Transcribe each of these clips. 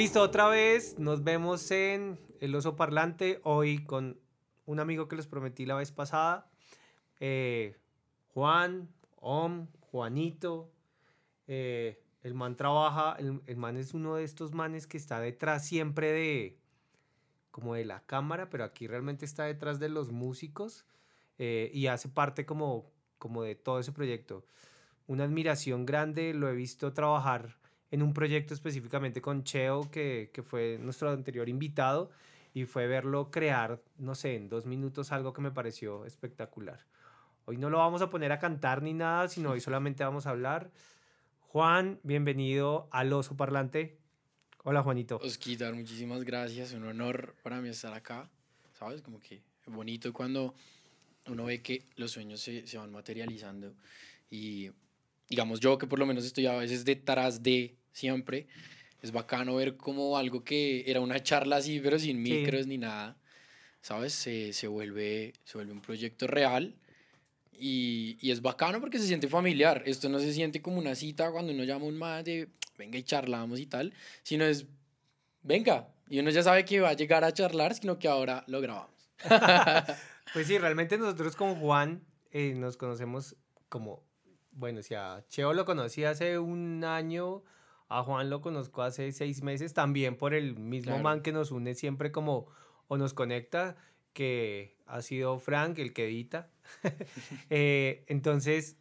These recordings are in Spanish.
Listo, otra vez nos vemos en El Oso Parlante, hoy con un amigo que les prometí la vez pasada, eh, Juan, Om, Juanito. Eh, el man trabaja, el, man es uno de estos manes que está detrás siempre de, como de la cámara, pero aquí realmente está detrás de los músicos eh, y hace parte como, como de todo ese proyecto. Una admiración grande, lo he visto trabajar en un proyecto específicamente con Cheo, que, que fue nuestro anterior invitado, y fue verlo crear, no sé, en dos minutos algo que me pareció espectacular. Hoy no lo vamos a poner a cantar ni nada, sino hoy solamente vamos a hablar. Juan, bienvenido al Oso Parlante. Hola, Juanito. Osquitar, muchísimas gracias. Un honor para mí estar acá. ¿Sabes? Como que bonito cuando uno ve que los sueños se, se van materializando. Y digamos, yo que por lo menos estoy a veces detrás de siempre, es bacano ver como algo que era una charla así, pero sin micros ni nada, ¿sabes? Se, se, vuelve, se vuelve un proyecto real y, y, es bacano porque se siente familiar. Esto no se siente como una cita cuando uno llama a un más de venga y charlamos y tal, sino es venga. Y uno ya sabe que va a llegar a charlar, sino que ahora lo grabamos. pues sí, realmente nosotros con Juan eh, nos conocemos como, bueno, si a Cheo lo conocí hace un año, a Juan lo conozco hace seis meses, también por el mismo claro. man que nos une siempre como, o nos conecta, que ha sido Frank, el que edita. eh, entonces,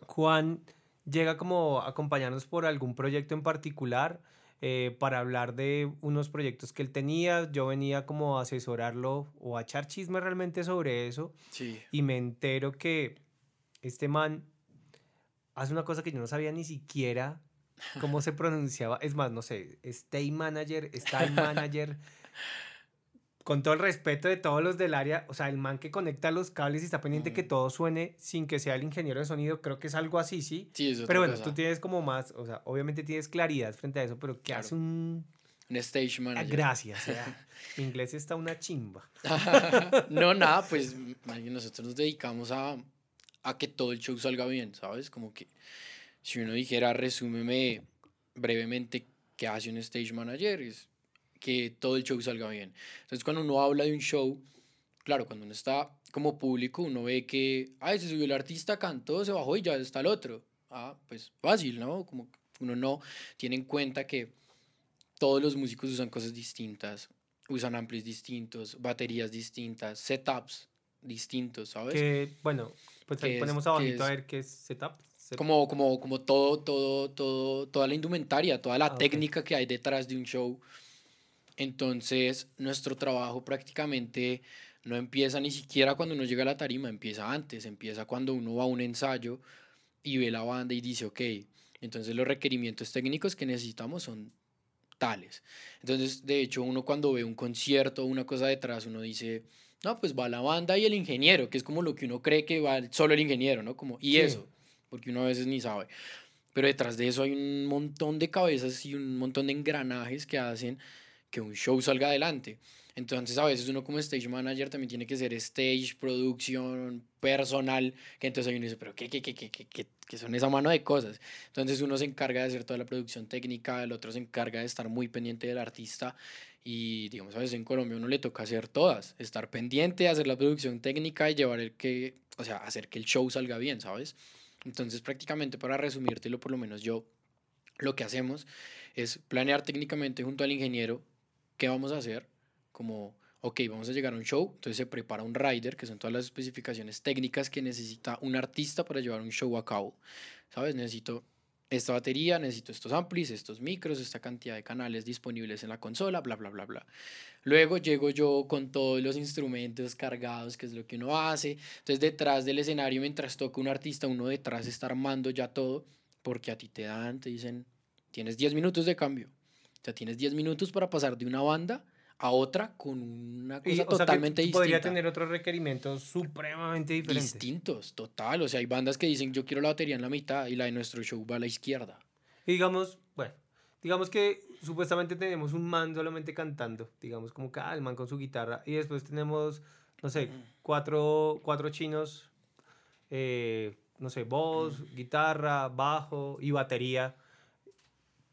Juan llega como a acompañarnos por algún proyecto en particular eh, para hablar de unos proyectos que él tenía. Yo venía como a asesorarlo o a echar chisme realmente sobre eso. Sí. Y me entero que este man hace una cosa que yo no sabía ni siquiera cómo se pronunciaba. Es más, no sé, Stay Manager, Style Manager. con todo el respeto de todos los del área, o sea, el man que conecta los cables y está pendiente mm. que todo suene sin que sea el ingeniero de sonido, creo que es algo así, ¿sí? Sí, eso Pero bueno, cosa. tú tienes como más, o sea, obviamente tienes claridad frente a eso, pero ¿qué Claro. hace un... Un stage Ah, manager. Gracias, mi inglés está una chimba. no, nada, pues nosotros nos dedicamos a, a que todo el show salga bien, ¿sabes? Como que si uno dijera, resúmeme brevemente qué hace un stage manager, es que todo el show salga bien. Entonces, cuando uno habla de un show, claro, cuando uno está como público, uno ve que, ay, se subió el artista, cantó, se bajó y ya está el otro. Ah, pues fácil, ¿no? Como uno no tiene en cuenta que todos los músicos usan cosas distintas, usan amplis distintos, baterías distintas, setups distintos, ¿sabes? Que, bueno, pues ahí ponemos abajito a ver qué es setup. Como, como, como todo, todo, todo, toda la indumentaria, toda la Ah, técnica que hay detrás de un show. Entonces, nuestro trabajo prácticamente no empieza ni siquiera cuando uno llega a la tarima, empieza antes, empieza cuando uno va a un ensayo y ve la banda y dice, ok, entonces los requerimientos técnicos que necesitamos son tales. Entonces, de hecho, uno cuando ve un concierto o una cosa detrás, uno dice, no, pues va la banda y el ingeniero, que es como lo que uno cree que va solo el ingeniero, ¿no? Como, y Sí. eso, porque uno a veces ni sabe. Pero detrás de eso hay un montón de cabezas y un montón de engranajes que hacen que un show salga adelante. Entonces a veces uno como stage manager también tiene que ser stage, producción, personal, que entonces uno dice, pero ¿qué, qué, qué, qué, qué, qué, qué son esa mano de cosas? Entonces uno se encarga de hacer toda la producción técnica, el otro se encarga de estar muy pendiente del artista y digamos a veces en Colombia uno le toca hacer todas, estar pendiente, hacer la producción técnica y llevar el que, o sea, hacer que el show salga bien, ¿sabes? Entonces prácticamente para resumírtelo, por lo menos yo, lo que hacemos es planear técnicamente junto al ingeniero qué vamos a hacer, como, ok, vamos a llegar a un show, entonces se prepara un rider, que son todas las especificaciones técnicas que necesita un artista para llevar un show a cabo, ¿sabes? Necesito esta batería, necesito estos amplis, estos micros, esta cantidad de canales disponibles en la consola, bla, bla, bla, bla. Luego llego yo con todos los instrumentos cargados, que es lo que uno hace. Entonces detrás del escenario, mientras toca un artista, uno detrás está armando ya todo, porque a ti te dan, te dicen, tienes 10 minutos de cambio. O sea, tienes 10 minutos para pasar de una banda a otra con una cosa Y, o sea, que totalmente distinta. podría tener otros requerimientos supremamente diferentes. Distintos, total. O sea, hay bandas que dicen, yo quiero la batería en la mitad y la de nuestro show va a la izquierda. Y digamos, bueno, digamos que supuestamente tenemos un man solamente cantando, digamos como que ah, el man con su guitarra, y después tenemos, no sé, cuatro, cuatro chinos, eh, no sé, voz, guitarra, bajo y batería.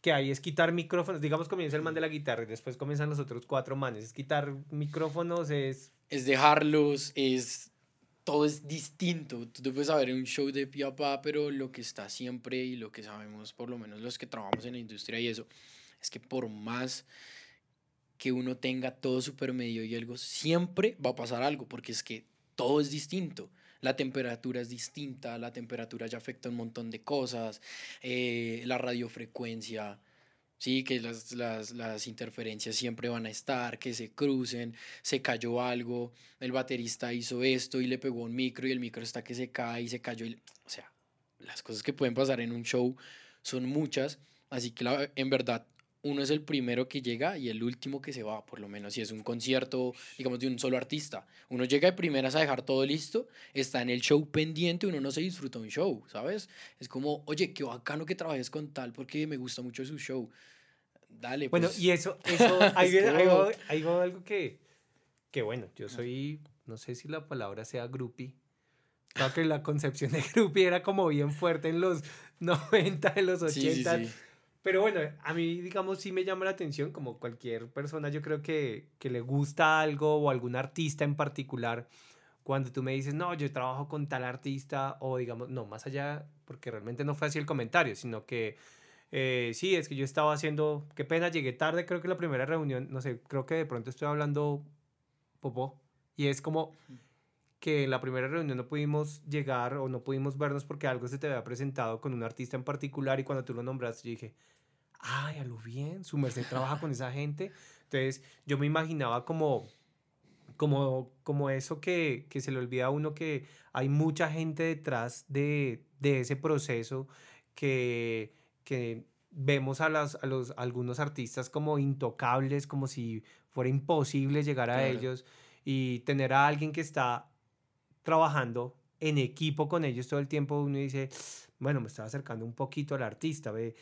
Que hay es quitar micrófonos. Digamos, comienza el man de la guitarra y después comienzan los otros cuatro manes. Es quitar micrófonos, es. Es dejarlos, es. Todo es distinto. Tú te puedes saber un show de piapa, pero lo que está siempre y lo que sabemos, por lo menos los que trabajamos en la industria y eso, es que por más que uno tenga todo super medio y algo, siempre va a pasar algo, porque es que todo es distinto la temperatura es distinta, la temperatura ya afecta un montón de cosas, eh, la radiofrecuencia, sí, que las, las, las, interferencias siempre van a estar, que se crucen, se cayó algo, el baterista hizo esto y le pegó un micro y el micro está que se cae y se cayó, o sea, las cosas que pueden pasar en un show son muchas, así que en verdad uno es el primero que llega y el último que se va, por lo menos si es un concierto, digamos, de un solo artista. Uno llega de primeras a dejar todo listo, está en el show pendiente, uno no se disfruta un show, ¿sabes? Es como, oye, qué bacano que trabajes con tal porque me gusta mucho su show. Dale, Bueno, pues. y eso, eso, ahí va algo que, que, bueno, yo soy, no sé si la palabra sea groupie. Creo que la concepción de groupie era como bien fuerte en los 90, en los 80. Sí, sí, sí. Pero bueno, a mí, digamos, sí me llama la atención, como cualquier persona, yo creo que, que le gusta algo o algún artista en particular. Cuando tú me dices, no, yo trabajo con tal artista, o digamos, no, más allá, porque realmente no fue así el comentario, sino que eh, sí, es que yo estaba haciendo, qué pena, llegué tarde, creo que la primera reunión, no sé, creo que de pronto estoy hablando popó, y es como que en la primera reunión no pudimos llegar o no pudimos vernos porque algo se te había presentado con un artista en particular y cuando tú lo nombraste yo dije, ay, a lo bien, su merced trabaja con esa gente. Entonces yo me imaginaba como, como, como eso que, que se le olvida a uno que hay mucha gente detrás de, de ese proceso que, que vemos a, las, a los, algunos artistas como intocables, como si fuera imposible llegar a ellos. Y tener a alguien que está trabajando en equipo con ellos todo el tiempo, uno dice, bueno, me estaba acercando un poquito al artista, ve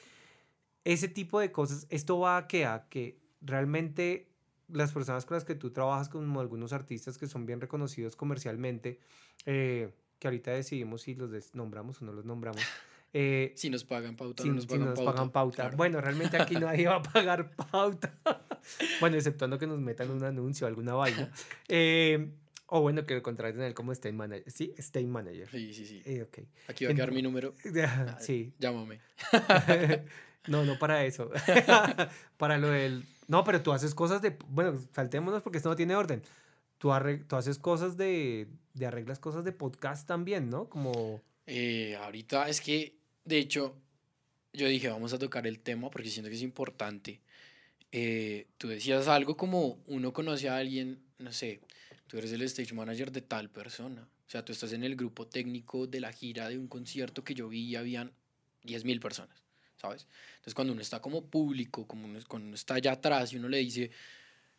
ese tipo de cosas, esto va a que, a que realmente las personas con las que tú trabajas, como algunos artistas que son bien reconocidos comercialmente, eh, que ahorita decidimos si los nombramos o no los nombramos. Eh, si nos pagan pauta, si, no nos pagan, nos pauta. pagan pauta. Bueno, realmente aquí nadie va a pagar pauta. bueno, exceptuando que nos metan un anuncio o alguna vaina. Eh, o bueno, que lo contraten a él como State Manager. Sí, State Manager. Sí, sí, sí. Eh, okay. Aquí va a quedar mi número. sí. Llámame. No, no para eso. para lo del... No, pero tú haces cosas de... Bueno, saltémonos porque esto no tiene orden. Tú, tú haces cosas de, de... Arreglas cosas de podcast también, ¿no? Como... Eh, ahorita es que, de hecho, yo dije, vamos a tocar el tema porque siento que es importante. Eh, tú decías algo como uno conoce a alguien, no sé, tú eres el stage manager de tal persona. O sea, tú estás en el grupo técnico de la gira de un concierto que yo vi y habían 10.000 personas. ¿Sabes? Entonces cuando uno está como público, como uno, cuando uno está allá atrás y uno le dice,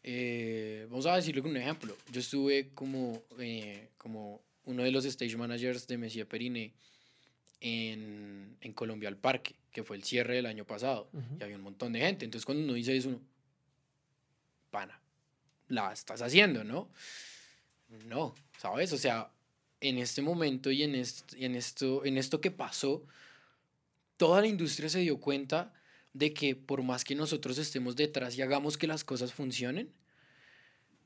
eh, vamos a decirle con un ejemplo, yo estuve como, eh, como uno de los stage managers de Messia Perine en, en, Colombia al Parque, que fue el cierre del año pasado, y había un montón de gente, entonces cuando uno dice eso, uno, pana, la estás haciendo, ¿no? No, ¿sabes? O sea, en este momento y en, en, esto, en esto que pasó, toda la industria se dio cuenta de que por más que nosotros estemos detrás y hagamos que las cosas funcionen,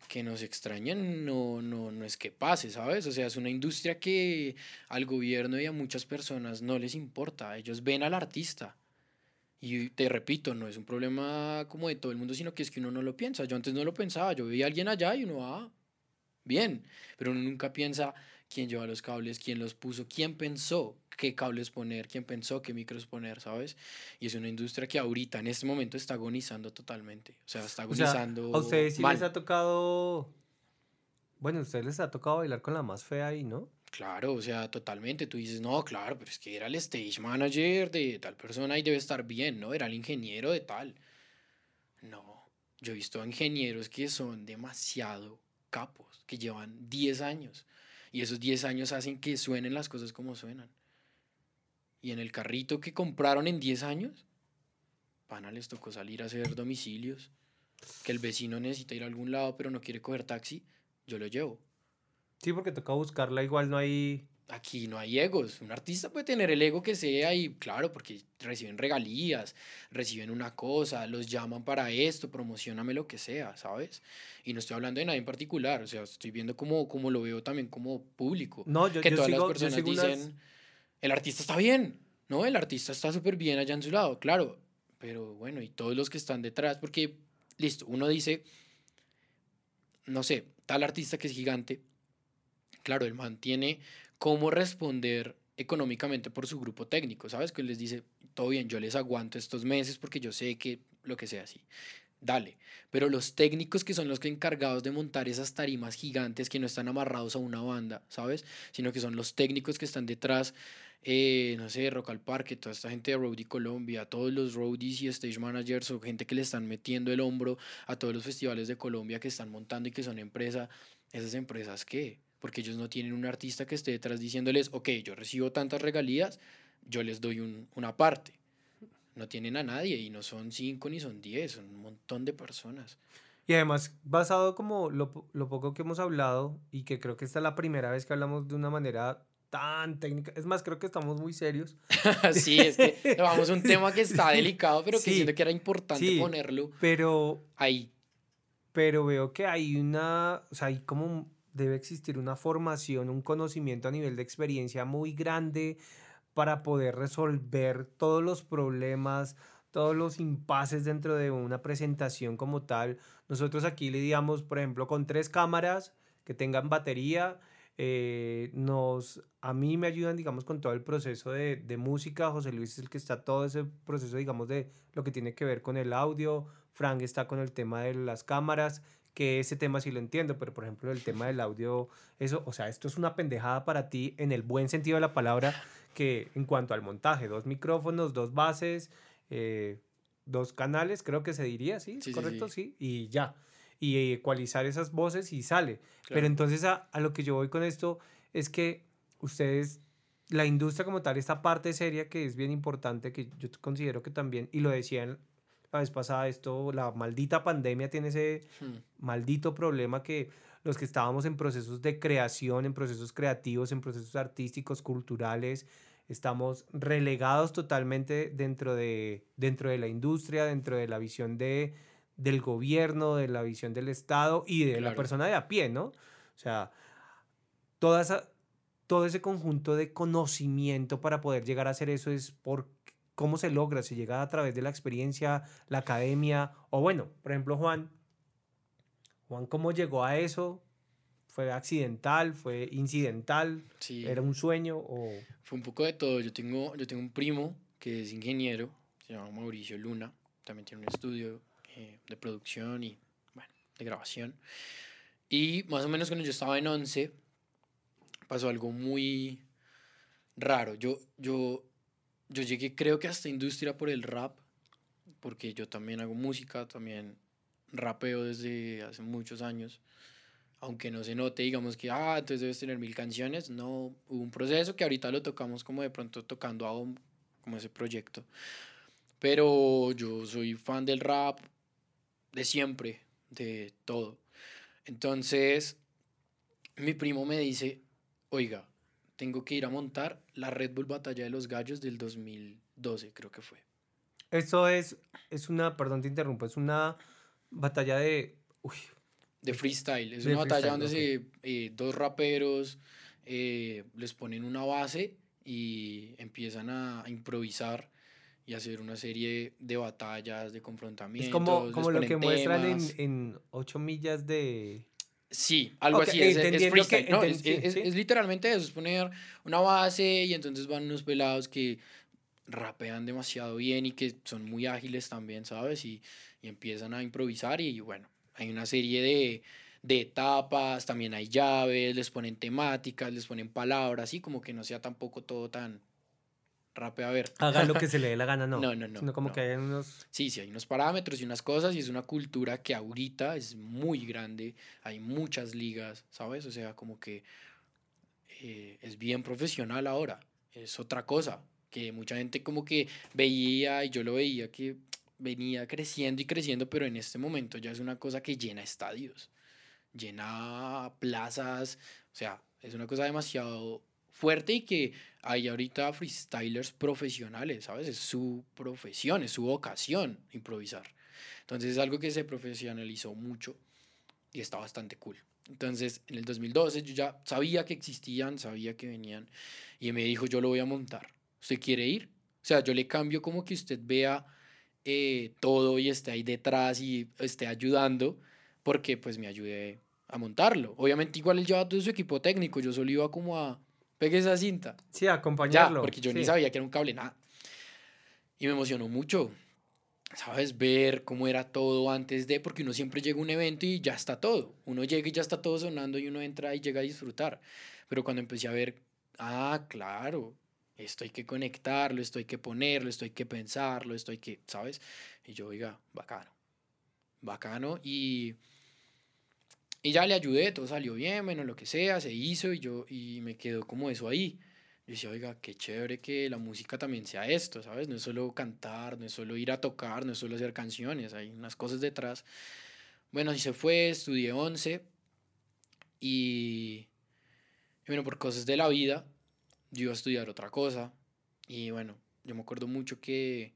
que nos extrañen no, no, no es que pase, ¿sabes? O sea, es una industria que al gobierno y a muchas personas no les importa, ellos ven al artista. Y te repito, no es un problema como de todo el mundo, sino que es que uno no lo piensa. Yo antes no lo pensaba, yo veía a alguien allá y uno, ah, bien, pero uno nunca piensa quién lleva los cables, quién los puso, quién pensó qué cables poner, quién pensó qué micros poner, ¿sabes? Y es una industria que ahorita, en este momento, está agonizando totalmente. O sea, está agonizando. a ustedes sí les ha tocado. Bueno, a ustedes les ha tocado bailar con la más fea ahí, ¿no? Claro, o sea, totalmente. Tú dices, no, claro, pero es que era el stage manager de tal persona y debe estar bien, ¿no? Era el ingeniero de tal. No, yo he visto ingenieros que son demasiado capos, que llevan 10 años. Y esos 10 años hacen que suenen las cosas como suenan. Y en el carrito que compraron en 10 años, pana les tocó salir a hacer domicilios. Que el vecino necesita ir a algún lado pero no quiere coger taxi, yo lo llevo. Sí, porque toca buscarla, igual no hay, aquí no hay egos. Un artista puede tener el ego que sea y claro, porque reciben regalías, reciben una cosa, los llaman para esto, promocioname lo que sea, ¿sabes? Y no estoy hablando de nadie en particular, o sea, estoy viendo como, como lo veo también como público. No, yo, que todas las personas dicen, el artista está bien, ¿no? El artista está súper bien allá en su lado, claro, pero bueno, y todos los que están detrás, porque, listo, uno dice, no sé, tal artista que es gigante, claro, él mantiene cómo responder económicamente por su grupo técnico, ¿sabes? Que les dice, todo bien, yo les aguanto estos meses porque yo sé que lo que sea así. Dale. Pero los técnicos que son los que encargados de montar esas tarimas gigantes que no están amarrados a una banda, ¿sabes? Sino que son los técnicos que están detrás, eh, no sé, Rock al Parque, toda esta gente de Roadie Colombia, todos los roadies y stage managers o gente que le están metiendo el hombro a todos los festivales de Colombia que están montando y que son empresa. ¿Esas empresas qué? Porque ellos no tienen un artista que esté detrás diciéndoles, ok, yo recibo tantas regalías, yo les doy un, una parte. No tienen a nadie y no son cinco ni son diez, son un montón de personas. Y además, basado como lo, lo poco que hemos hablado y que creo que esta es la primera vez que hablamos de una manera tan técnica. Es más, creo que estamos muy serios. sí, es que vamos a un tema que está delicado, pero que siento que era importante ponerlo pero, ahí. Pero veo que hay una, o sea, hay como debe existir una formación, un conocimiento a nivel de experiencia muy grande para poder resolver todos los problemas, todos los impases dentro de una presentación como tal. Nosotros aquí lidiamos, por ejemplo, con tres cámaras que tengan batería. Eh, nos, a mí me ayudan, digamos, con todo el proceso de, de música. José Luis es el que está todo ese proceso, digamos, de lo que tiene que ver con el audio. Frank está con el tema de las cámaras que ese tema sí lo entiendo, pero por ejemplo el tema del audio, eso, o sea, esto es una pendejada para ti en el buen sentido de la palabra, que en cuanto al montaje, dos micrófonos, dos bases, eh, dos canales, creo que se diría, ¿sí? ¿Correcto? Sí. Y ya. Y ecualizar esas voces y sale. Pero entonces a, a, lo que yo voy con esto es que ustedes, la industria como tal, esta parte seria que es bien importante, que yo considero que también, y lo decían la vez pasada, esto, la maldita pandemia tiene ese hmm. maldito problema que los que estábamos en procesos de creación, en procesos creativos, en procesos artísticos, culturales, estamos relegados totalmente dentro de, dentro de la industria, dentro de la visión de, del gobierno, de la visión del Estado y de la persona de a pie, ¿no? O sea, toda esa, todo ese conjunto de conocimiento para poder llegar a hacer eso es por ¿Cómo se logra? ¿Se llega a través de la experiencia, la academia? O bueno, por ejemplo, Juan. Juan, ¿cómo llegó a eso? ¿Fue accidental? ¿Fue incidental? ¿Era un sueño? O... Fue un poco de todo. Yo tengo, yo tengo un primo que es ingeniero, se llama Mauricio Luna. También tiene un estudio eh, de producción y, bueno, de grabación. Y más o menos cuando yo estaba en 11, pasó algo muy raro. Yo, yo yo llegué creo que a esta industria por el rap, porque yo también hago música, también rapeo desde hace muchos años. Aunque no se note, digamos que, ah, entonces debes tener mil canciones. No, hubo un proceso que ahorita lo tocamos como de pronto tocando a como ese proyecto. Pero yo soy fan del rap de siempre, de todo. Entonces, mi primo me dice, oiga, tengo que ir a montar la Red Bull Batalla de los Gallos del 2012, creo que fue. Esto es, es una, perdón te interrumpo, es una batalla de... de freestyle. Es una batalla donde se, eh, dos raperos eh, les ponen una base y empiezan a, improvisar y hacer una serie de batallas, de confrontamientos. Es como, como lo que muestran en, en 8 millas de... Sí, algo así. Es, es freestyle. no, es, es, literalmente eso, es poner una base y entonces van unos pelados que rapean demasiado bien y que son muy ágiles también, ¿sabes? Y, y empiezan a improvisar y bueno, hay una serie de, de etapas, también hay llaves, les ponen temáticas, les ponen palabras, y como que no sea tampoco todo tan rape a ver. Haga lo que se le dé la gana, no. No, no, no. Sino como que hay unos... Sí, sí, hay unos parámetros y unas cosas y es una cultura que ahorita es muy grande, hay muchas ligas, ¿sabes? O sea, como que eh, es bien profesional ahora, es otra cosa, que mucha gente como que veía y yo lo veía que venía creciendo y creciendo, pero en este momento ya es una cosa que llena estadios, llena plazas, o sea, es una cosa demasiado fuerte y que hay ahorita freestylers profesionales, ¿sabes? Es su profesión, es su vocación improvisar. Entonces es algo que se profesionalizó mucho y está bastante cool. Entonces en el 2012 yo ya sabía que existían, sabía que venían y me dijo yo lo voy a montar. ¿Usted quiere ir? O sea, yo le cambio como que usted vea eh, todo y esté ahí detrás y esté ayudando porque pues me ayude a montarlo. Obviamente igual él llevaba todo su equipo técnico, yo solo iba como a pegue esa cinta. Sí, acompañarlo. Ya, porque yo ni sabía que era un cable, nada. Y me emocionó mucho, ¿sabes? Ver cómo era todo antes de, porque uno siempre llega a un evento y ya está todo. Uno llega y ya está todo sonando y uno entra y llega a disfrutar. Pero cuando empecé a ver, ah, claro, esto hay que conectarlo, esto hay que ponerlo, esto hay que pensarlo, esto hay que, ¿sabes? Y yo, oiga, bacano, bacano. Y y ya le ayudé, todo salió bien, bueno, lo que sea, se hizo y yo, y me quedó como eso ahí. Yo decía, oiga, qué chévere que la música también sea esto, ¿sabes? No es solo cantar, no es solo ir a tocar, no es solo hacer canciones, hay unas cosas detrás. Bueno, así se fue, estudié 11 y, y bueno, por cosas de la vida, yo iba a estudiar otra cosa. Y bueno, yo me acuerdo mucho que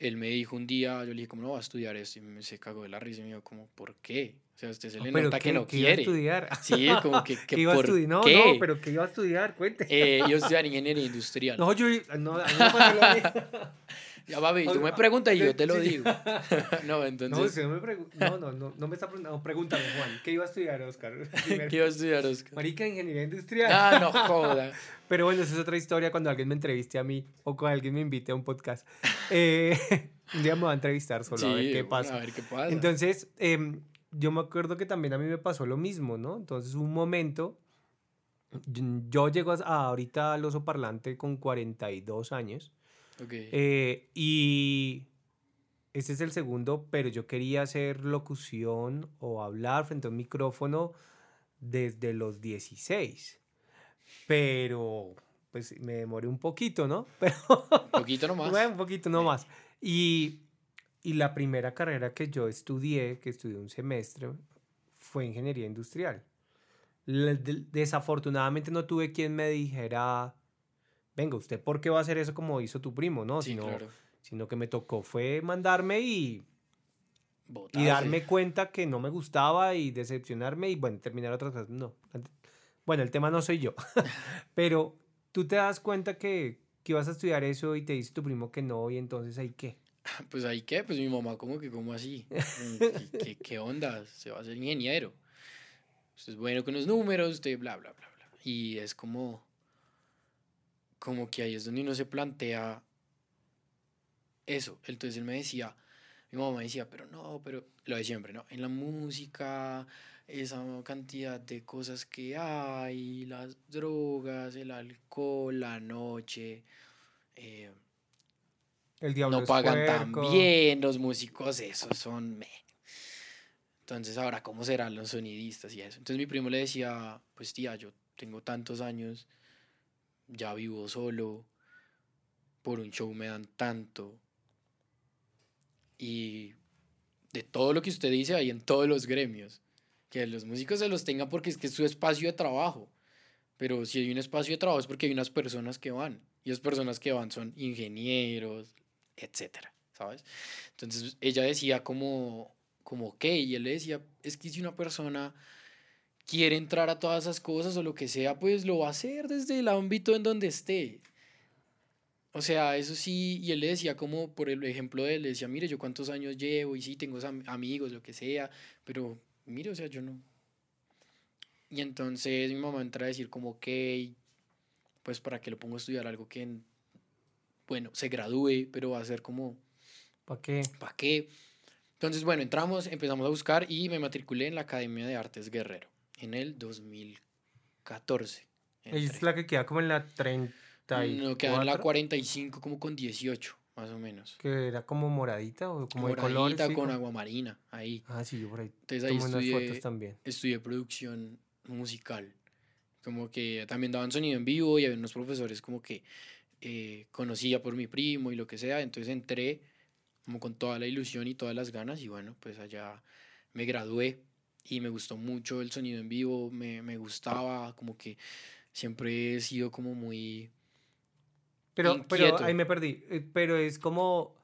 él me dijo un día, yo le dije, ¿cómo no va a estudiar esto? Y me se cagó de la risa y me dijo, como, ¿por qué? O sea, usted se le nota que no quiere. Iba a estudiar? Sí, como que, que iba ¿por a estudiar? No, qué? no, pero que iba a estudiar, cuente. Eh, yo estudiar ingeniería industrial. No, yo, no, a mí me. Ya, baby, tú me preguntas y yo te lo Sí. digo. no, entonces, No, usted no me no, no, no, no me está preguntando, pregúntame, Juan, ¿qué iba a estudiar, Oscar? ¿qué iba a estudiar, Oscar? Marica, ingeniería industrial. Ah, no joda. Pero bueno, esa es otra historia cuando alguien me entreviste a mí o cuando alguien me invite a un podcast. Eh, un día me va a entrevistar solo a ver Sí, qué pasa. A ver qué pasa. Entonces, em, yo me acuerdo que también a mí me pasó lo mismo, ¿no? Entonces, un momento, yo, llego a, a ahorita al oso parlante con 42 años Ok. eh, y este es el segundo, pero yo quería hacer locución o hablar frente a un micrófono desde los 16. Pero, pues me demoré un poquito, ¿no? Pero, poquito nomás. bueno, un poquito nomás. Y, y la primera carrera que yo estudié, que estudié un semestre, fue ingeniería industrial. Desafortunadamente no tuve quien me dijera, venga, ¿usted por qué va a hacer eso como hizo tu primo? No, sí, sino, claro. sino que me tocó fue mandarme y, y darme cuenta que no me gustaba y decepcionarme y bueno, terminar otras cosas. No. Bueno, el tema no soy yo, pero tú te das cuenta que, que ibas a estudiar eso y te dice tu primo que no y entonces ahí qué. Pues ahí qué, pues mi mamá como que como así. ¿Qué, qué, qué onda? Se va a ser ingeniero. Usted es bueno con los números, usted bla, bla, bla, bla. Y es como, como que ahí es donde uno se plantea eso. Entonces él me decía, mi mamá me decía, pero no, pero lo de siempre, ¿no? En la música, esa cantidad de cosas que hay, las drogas, el alcohol, la noche, eh, El diablo no pagan tan bien, los músicos, esos son... meh. Entonces, ahora, ¿cómo serán los sonidistas y eso? Entonces mi primo le decía, pues tía, yo tengo tantos años, ya vivo solo, por un show me dan tanto. Y de todo lo que usted dice hay en todos los gremios. Que los músicos se los tengan porque es que es su espacio de trabajo. Pero si hay un espacio de trabajo es porque hay unas personas que van. Y las personas que van son ingenieros, etcétera, ¿sabes? Entonces ella decía como, como, ¿qué? Y él le decía, es que si una persona quiere entrar a todas esas cosas o lo que sea, pues lo va a hacer desde el ámbito en donde esté. O sea, eso sí, y él le decía como, por el ejemplo de él, le decía, mire, yo cuántos años llevo y sí, tengo am- amigos, lo que sea, pero mire, o sea, yo no. Y entonces mi mamá entra a decir como, ok, pues para que lo pongo a estudiar algo que, en- bueno, se gradúe, pero va a ser como, ¿Para qué? ¿para qué? Entonces, bueno, entramos, empezamos a buscar y me matriculé en la Academia de Artes Guerrero en el 2014. Ella es la que queda como en la 30 y No, queda en la 45 como con 18, más o menos. Que era como moradita o como de Moradita colores. sí, con como- agua marina, ahí. Ah, sí, yo por ahí Entonces ahí tomo unas estudié, fotos también. estudié producción musical. Como que también daban sonido en vivo y había unos profesores como que eh, conocía por mi primo y lo que sea. Entonces entré como con toda la ilusión y todas las ganas y bueno, pues allá me gradué y me gustó mucho el sonido en vivo, me, me gustaba como que siempre he sido como muy... Pero, pero ahí me perdí. Eh, pero es como,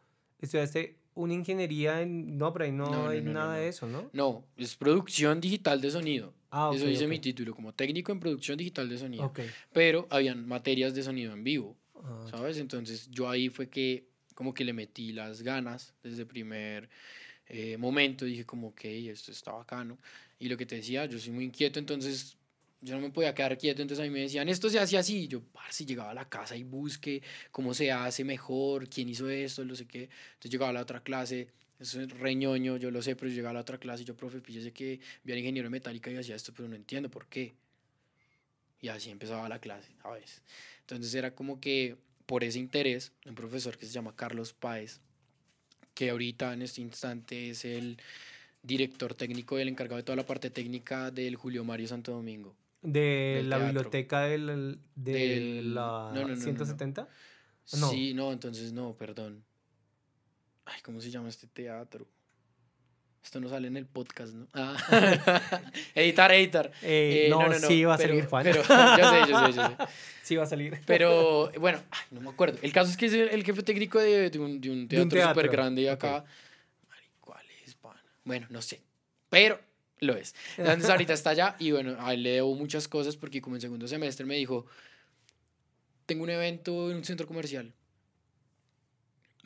estudiaste una ingeniería en... No, pero ahí no, hay nada de eso, ¿no? No, es producción digital de sonido. Ah, eso dice mi título, como técnico en producción digital de sonido. Pero habían materias de sonido en vivo, ah, ¿sabes? Entonces yo ahí fue que como que le metí las ganas desde primer eh, momento. Dije como, ok, esto está bacano. Y lo que te decía, yo soy muy inquieto, entonces yo no me podía quedar quieto, entonces a mí me decían, esto se hace así, y yo, si llegaba a la casa y busque cómo se hace mejor, quién hizo esto, no sé qué, entonces llegaba a la otra clase, eso es reñoño, yo lo sé, pero llegaba a la otra clase y yo, profe, fíjese que vi al ingeniero metálica y hacía esto, pero no entiendo por qué. Y así empezaba la clase, a veces. Entonces era como que por ese interés, un profesor que se llama Carlos Páez, que ahorita en este instante es el director técnico y el encargado de toda la parte técnica del Julio Mario Santo Domingo. ¿De la biblioteca del, de la 170? Sí, no, entonces no, perdón. Ay, ¿cómo se llama este teatro? Esto no sale en el podcast, ¿no? Ah. editar, editar. Eh, no, no, no, sí va a salir, Juan. Pero, yo sé, yo sé, yo sé. Sí va a salir. Pero, bueno, no me acuerdo. El caso es que es el, jefe técnico de, de, un, de un, teatro súper grande acá. ¿Cuál es, Bueno, no sé. Pero lo es. Entonces ahorita está allá y bueno, a él le debo muchas cosas porque como en segundo semestre me dijo, tengo un evento en un centro comercial.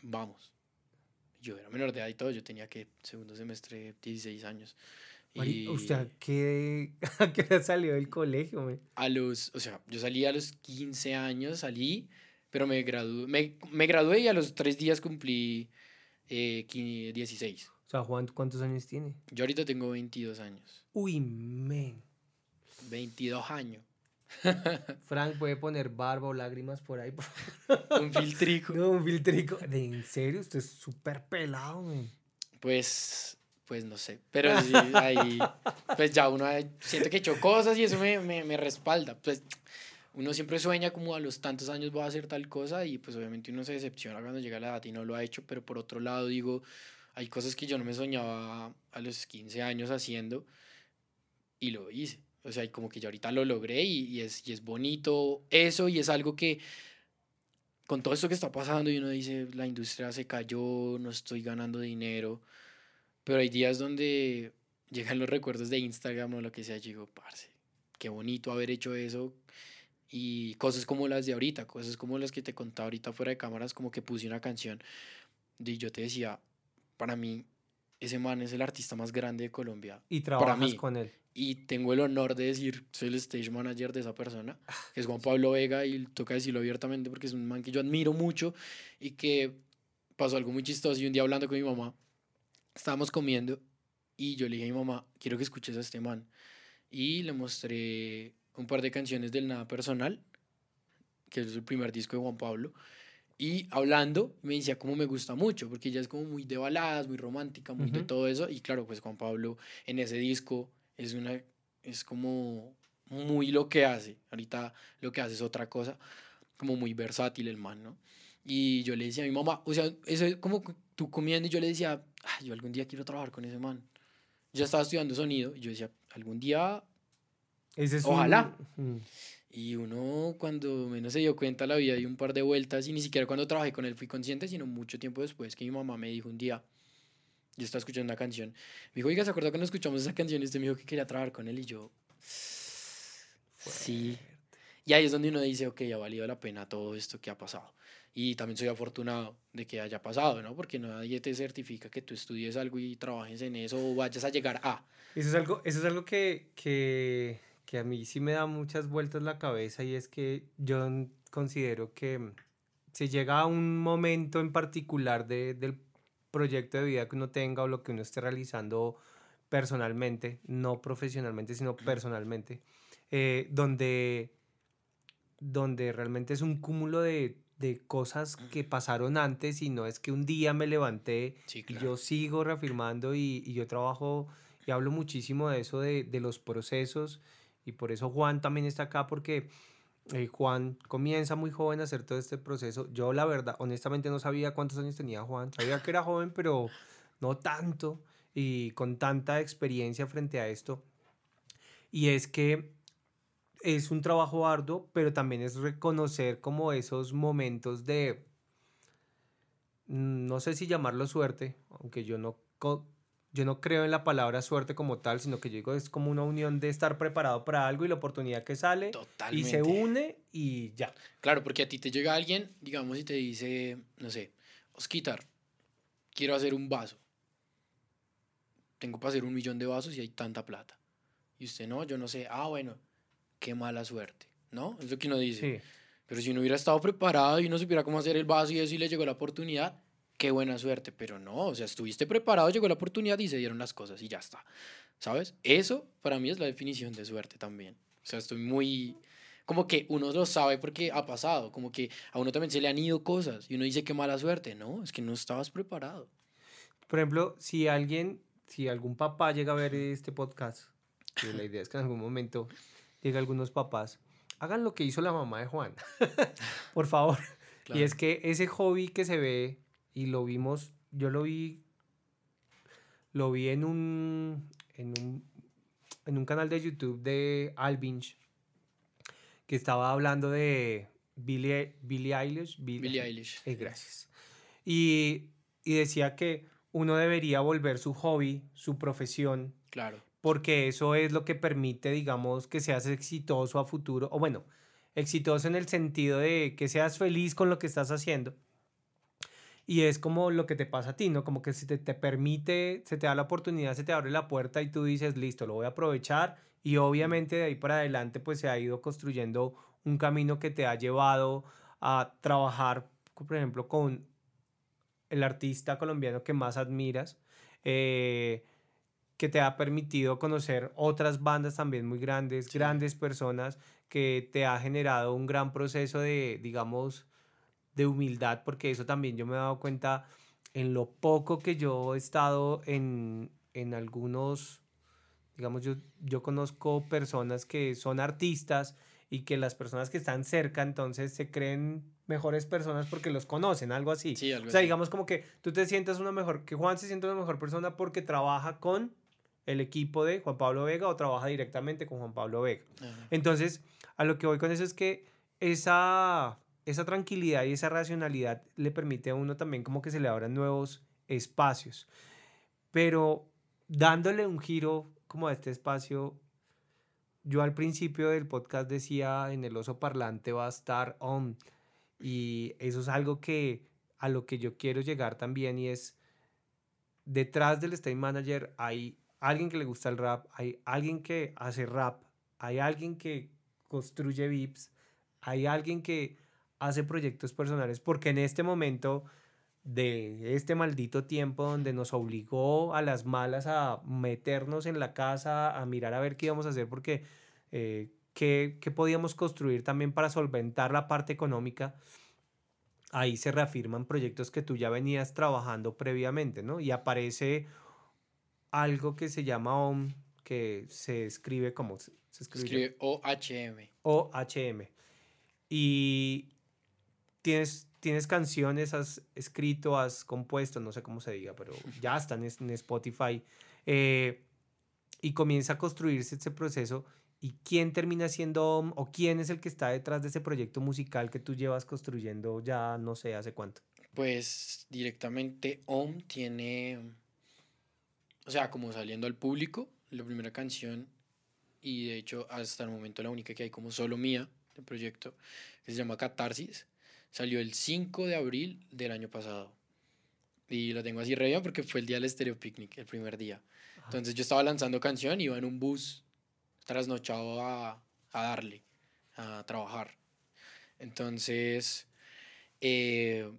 Vamos. Yo era menor de edad y todo, yo tenía que segundo semestre 16 años. y ¿Usted a qué, a qué salió del colegio? A los, o sea, yo salí a los 15 años, salí, pero me gradué, me, me gradué y a los tres días cumplí eh, 16. O sea, Juan, ¿cuántos años tiene? Yo ahorita tengo 22 años. Uy, men. 22 años. Frank puede poner barba o lágrimas por ahí. un filtrico. No, un filtrico. ¿En serio? Usted es súper pelado, men. Pues, pues no sé. Pero sí, ahí, pues ya uno siente que he hecho cosas y eso me, me, me respalda. Pues uno siempre sueña como a los tantos años voy a hacer tal cosa y pues obviamente uno se decepciona cuando llega la edad y no lo ha hecho, pero por otro lado digo, hay cosas que yo no me soñaba a los 15 años haciendo y lo hice. O sea, como que yo ahorita lo logré y, es, y es bonito eso y es algo que con todo esto que está pasando y uno dice, la industria se cayó, no estoy ganando dinero, pero hay días donde llegan los recuerdos de Instagram o lo que sea, y digo, parce, qué bonito haber hecho eso y cosas como las de ahorita, cosas como las que te contaba ahorita fuera de cámaras, como que puse una canción y yo te decía, para mí, ese man es el artista más grande de Colombia. Y trabajas con él. Y tengo el honor de decir, soy el stage manager de esa persona, que es Juan Pablo Vega, y toca decirlo abiertamente porque es un man que yo admiro mucho y que pasó algo muy chistoso. Y un día hablando con mi mamá, estábamos comiendo y yo le dije a mi mamá, quiero que escuches a este man. Y le mostré un par de canciones del Nada Personal, que es el primer disco de Juan Pablo. Y hablando, me decía cómo me gusta mucho, porque ella es como muy de baladas, muy romántica, muy de todo eso. Y claro, pues Juan Pablo en ese disco es, una, es como muy lo que hace. Ahorita lo que hace es otra cosa, como muy versátil el man, ¿no? Y yo le decía a mi mamá, o sea, eso es como tú comiendo y yo le decía, yo algún día quiero trabajar con ese man. Yo estaba estudiando sonido y yo decía, algún día, ese ojalá. Y uno cuando menos se dio cuenta la vida dio un par de vueltas y ni siquiera cuando trabajé con él fui consciente, sino mucho tiempo después que mi mamá me dijo un día, yo estaba escuchando una canción, me dijo, oiga, ¿se acuerda cuando escuchamos esa canción? Y usted me dijo que quería trabajar con él y yo, sí. Y ahí es donde uno dice, ok, ha valido la pena todo esto que ha pasado. Y también soy afortunado de que haya pasado, ¿no? Porque nadie te certifica que tú estudies algo y trabajes en eso o vayas a llegar a. Eso es algo, eso es algo que, que que a mí sí me da muchas vueltas la cabeza y es que yo considero que se llega a un momento en particular de, del proyecto de vida que uno tenga o lo que uno esté realizando personalmente, no profesionalmente, sino personalmente, eh, donde, donde realmente es un cúmulo de, de, cosas que pasaron antes y no es que un día me levanté, y yo sigo reafirmando y, y, yo trabajo y hablo muchísimo de eso, de, de los procesos y por eso Juan también está acá porque eh, Juan comienza muy joven a hacer todo este proceso. Yo la verdad, honestamente no sabía cuántos años tenía Juan. Sabía que era joven, pero no tanto y con tanta experiencia frente a esto. Y es que es un trabajo arduo, pero también es reconocer como esos momentos de, mm, no sé si llamarlo suerte, aunque yo no, yo no creo en la palabra suerte como tal, sino que yo digo es como una unión de estar preparado para algo y la oportunidad que sale y se une y ya. Claro, porque a ti te llega alguien, digamos, y te dice, no sé, Osquitar, quiero hacer un vaso. Tengo para hacer un millón de vasos y hay tanta plata. Y usted no, yo no sé, ah, bueno, qué mala suerte, ¿no? Es lo que uno dice. Pero si uno hubiera estado preparado y uno supiera cómo hacer el vaso y eso y le llegó la oportunidad, qué buena suerte. Pero no, o sea, estuviste preparado, llegó la oportunidad y se dieron las cosas y ya está. ¿Sabes? Eso para mí es la definición de suerte también. O sea, estoy muy... Como que uno lo sabe porque ha pasado, como que a uno también se le han ido cosas y uno dice qué mala suerte. No, es que no estabas preparado. Por ejemplo, si alguien, si algún papá llega a ver este podcast, que la idea es que en algún momento llega algunos papás, hagan lo que hizo la mamá de Juan, por favor. Y es que ese hobby que se ve, y lo vimos, yo lo vi, lo vi en un, en un, en un canal de YouTube de Alvinch, que estaba hablando de Billie, Billie Eilish. Billie, Eilish. Eh, gracias. Y, y decía que uno debería volver su hobby, su profesión. Claro porque eso es lo que permite, digamos, que seas exitoso a futuro, o bueno, exitoso en el sentido de que seas feliz con lo que estás haciendo. Y es como lo que te pasa a ti, ¿no? Como que si te, te permite, se te da la oportunidad, se te abre la puerta y tú dices, listo, lo voy a aprovechar. Y obviamente de ahí para adelante, pues se ha ido construyendo un camino que te ha llevado a trabajar, por ejemplo, con el artista colombiano que más admiras. Eh, que te ha permitido conocer otras bandas también muy grandes, grandes personas, que te ha generado un gran proceso de, digamos, de humildad, porque eso también yo me he dado cuenta en lo poco que yo he estado en, en algunos, digamos, yo, yo conozco personas que son artistas y que las personas que están cerca entonces se creen mejores personas porque los conocen, algo así. o sea, digamos como que tú te sientas una mejor, que Juan se siente una mejor persona porque trabaja con el equipo de Juan Pablo Vega o trabaja directamente con Juan Pablo Vega. Entonces, a lo que voy con eso es que esa, esa tranquilidad y esa racionalidad le permite a uno también como que se le abran nuevos espacios. Pero dándole un giro como a este espacio, yo al principio del podcast decía en el oso parlante va a estar on. Y eso es algo que a lo que yo quiero llegar también y es detrás del state manager hay alguien que le gusta el rap, hay alguien que hace rap, hay alguien que construye VIPs, hay alguien que hace proyectos personales, porque en este momento de este maldito tiempo donde nos obligó a las malas a meternos en la casa, a mirar a ver qué íbamos a hacer, porque eh, qué, qué podíamos construir también para solventar la parte económica, ahí se reafirman proyectos que tú ya venías trabajando previamente, ¿no? Y aparece algo que se llama OM, que se escribe como se, escribe, OHM. OHM. Y tienes, tienes canciones, has escrito, has compuesto, no sé cómo se diga, pero ya están en, Spotify. Eh, y comienza a construirse ese proceso. ¿Y quién termina siendo o quién es el que está detrás de ese proyecto musical que tú llevas construyendo ya no sé hace cuánto? Pues directamente OM tiene o sea, como saliendo al público, la primera canción, y de hecho hasta el momento la única que hay como solo mía del proyecto, que se llama Catarsis, salió el 5 de abril del año pasado. Y lo tengo así re bien porque fue el día del Stereo Picnic, el primer día. Entonces yo estaba lanzando canción, iba en un bus trasnochado a, a darle, a trabajar. Entonces, eh,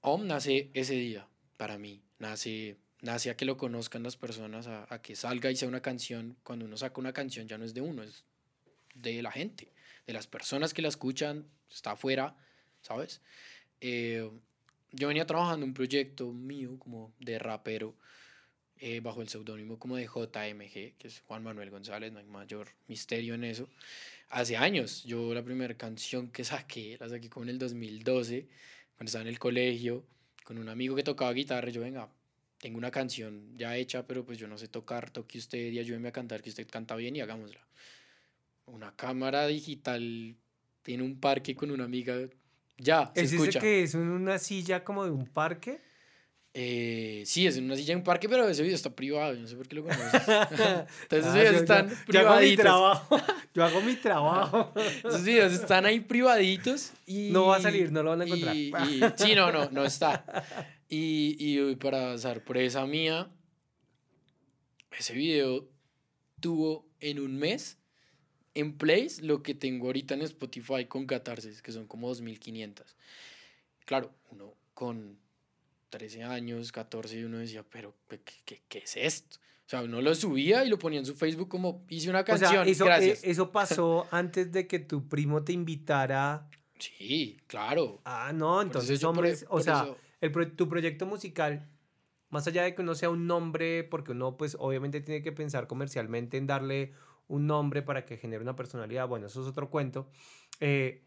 OM nace ese día para mí, nace nace a que lo conozcan las personas, a, que salga y sea una canción. Cuando uno saca una canción ya no es de uno, es de la gente, de las personas que la escuchan, está afuera, ¿sabes? Eh, yo venía trabajando un proyecto mío como de rapero eh, bajo el seudónimo como de JMG, que es Juan Manuel González, no hay mayor misterio en eso. Hace años, yo la primera canción que saqué, la saqué como en el 2012, cuando estaba en el colegio, con un amigo que tocaba guitarra, yo venga, tengo una canción ya hecha, pero pues yo no sé tocar, toque usted y ayúdeme a cantar, que usted canta bien y hagámosla. una cámara digital en un parque con una amiga. Ya, se ¿Es ese escucha. que es en una silla como de un parque? Eh, sí, es en una silla en un parque, pero ese video está privado. Yo no sé por qué lo conoces. Entonces, esos Ah, videos están yo- yo hago mi privaditos. trabajo. Yo hago mi trabajo. Esos videos están ahí privaditos y... No va a salir, no lo van a encontrar. y- y- sí, no, no, no está. Y, y para sorpresa mía, ese video tuvo en un mes en plays lo que tengo ahorita en Spotify con Catarsis, que son como 2500. Claro, uno con 13 años, 14, y uno decía, pero ¿qué, qué, qué es esto? O sea, uno lo subía y lo ponía en su Facebook como, hice una O canción, sea, eso, gracias. eh, eso pasó antes de que tu primo te invitara. Sí, claro. Ah, no, entonces, eso yo por hombres, e- o sea, eso- el pro- tu proyecto musical, más allá de que uno sea un nombre, porque uno pues obviamente tiene que pensar comercialmente en darle un nombre para que genere una personalidad, bueno, eso es otro cuento. Eh,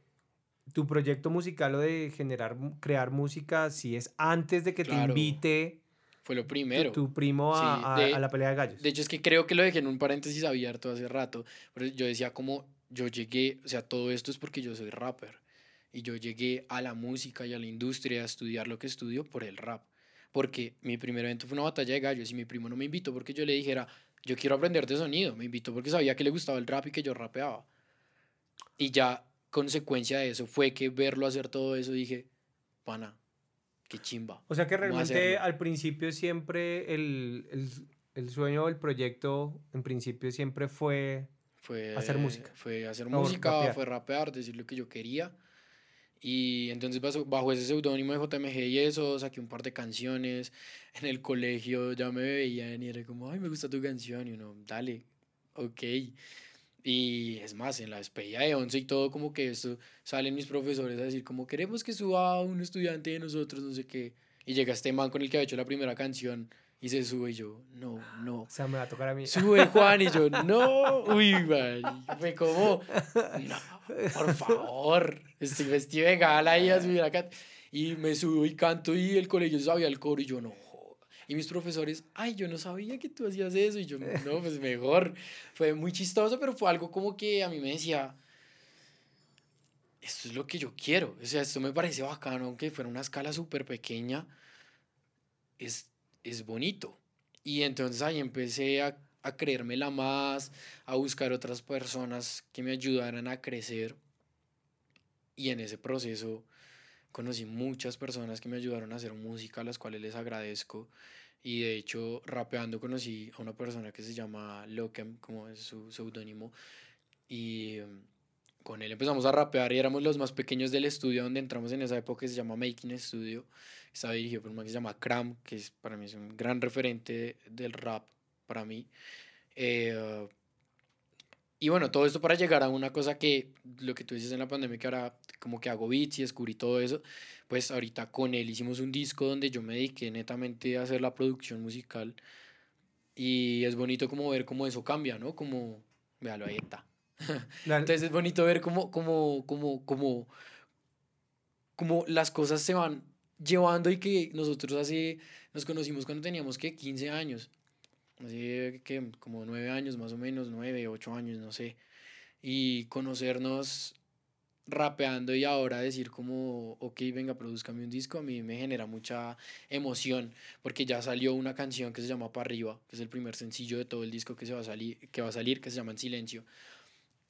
tu proyecto musical o de generar, crear música, si es antes de que te invite Fue lo primero. tu primo a, Sí, a- de- a la pelea de gallos. De hecho, es que creo que lo dejé en un paréntesis abierto hace rato. Pero yo decía como yo llegué, o sea, todo esto es porque yo soy rapper. Y yo llegué a la música y a la industria a estudiar lo que estudio por el rap. Porque mi primer evento fue una batalla de gallos y mi primo no me invitó porque yo le dijera, yo quiero aprender de sonido. Me invitó porque sabía que le gustaba el rap y que yo rapeaba. Y ya consecuencia de eso fue que verlo hacer todo eso dije, pana, qué chimba. O sea que realmente al principio siempre el, el, el sueño del proyecto, en principio siempre fue... Fue Hacer música. Fue hacer O música, rapear. fue rapear, decir lo que yo quería. Y entonces bajo, ese seudónimo de JMG y eso, saqué un par de canciones. En el colegio ya me veían y era como, ay, me gusta tu canción. Y uno, dale, ok. Y es más, en la despedida de 11 y todo, como que esto, salen mis profesores a decir, como queremos que suba un estudiante de nosotros, no sé qué. Y llega este man con el que había hecho la primera canción y se sube y yo, no, no. O sea, me va a tocar a mí. Sube Juan y yo, no, uy, man. Fue como, no, por favor, estoy vestido de gala y a subir acá. Y me subo y canto y el colegio sabía el coro y yo, no. Y mis profesores, ay, yo no sabía que tú hacías eso. Y yo, no, pues mejor. Fue muy chistoso, pero fue algo como que a mí me decía, esto es lo que yo quiero. O sea, esto me parece bacano, aunque fuera una escala súper pequeña, es, es bonito. Y entonces ahí empecé a, a creérmela más, a buscar otras personas que me ayudaran a crecer. Y en ese proceso conocí muchas personas que me ayudaron a hacer música, a las cuales les agradezco. Y de hecho, rapeando conocí a una persona que se llama Lokem, como es su seudónimo. Y con él empezamos a rapear y éramos los más pequeños del estudio donde entramos en esa época que se llama Making Studio. Estaba dirigido por un man que se llama Cram, que es, para mí es un gran referente del rap para mí. Eh, y bueno, todo esto para llegar a una cosa que lo que tú dices en la pandemia, que ahora como que hago beats y descubrí todo eso, pues ahorita con él hicimos un disco donde yo me dediqué netamente a hacer la producción musical. Y es bonito como ver cómo eso cambia, ¿no? Como, véalo, ahí está. Entonces es bonito ver cómo, cómo, cómo, cómo, cómo las cosas se van llevando y que nosotros así nos conocimos cuando teníamos que 15 años. Así que como 9 años más o menos, 9, 8 años, no sé. Y conocernos rapeando y ahora decir como, ok, venga, produzcame un disco, a mí me genera mucha emoción porque ya salió una canción que se llama Pa' Arriba, que es el primer sencillo de todo el disco que, se va a salir, que va a salir, que se llama En Silencio.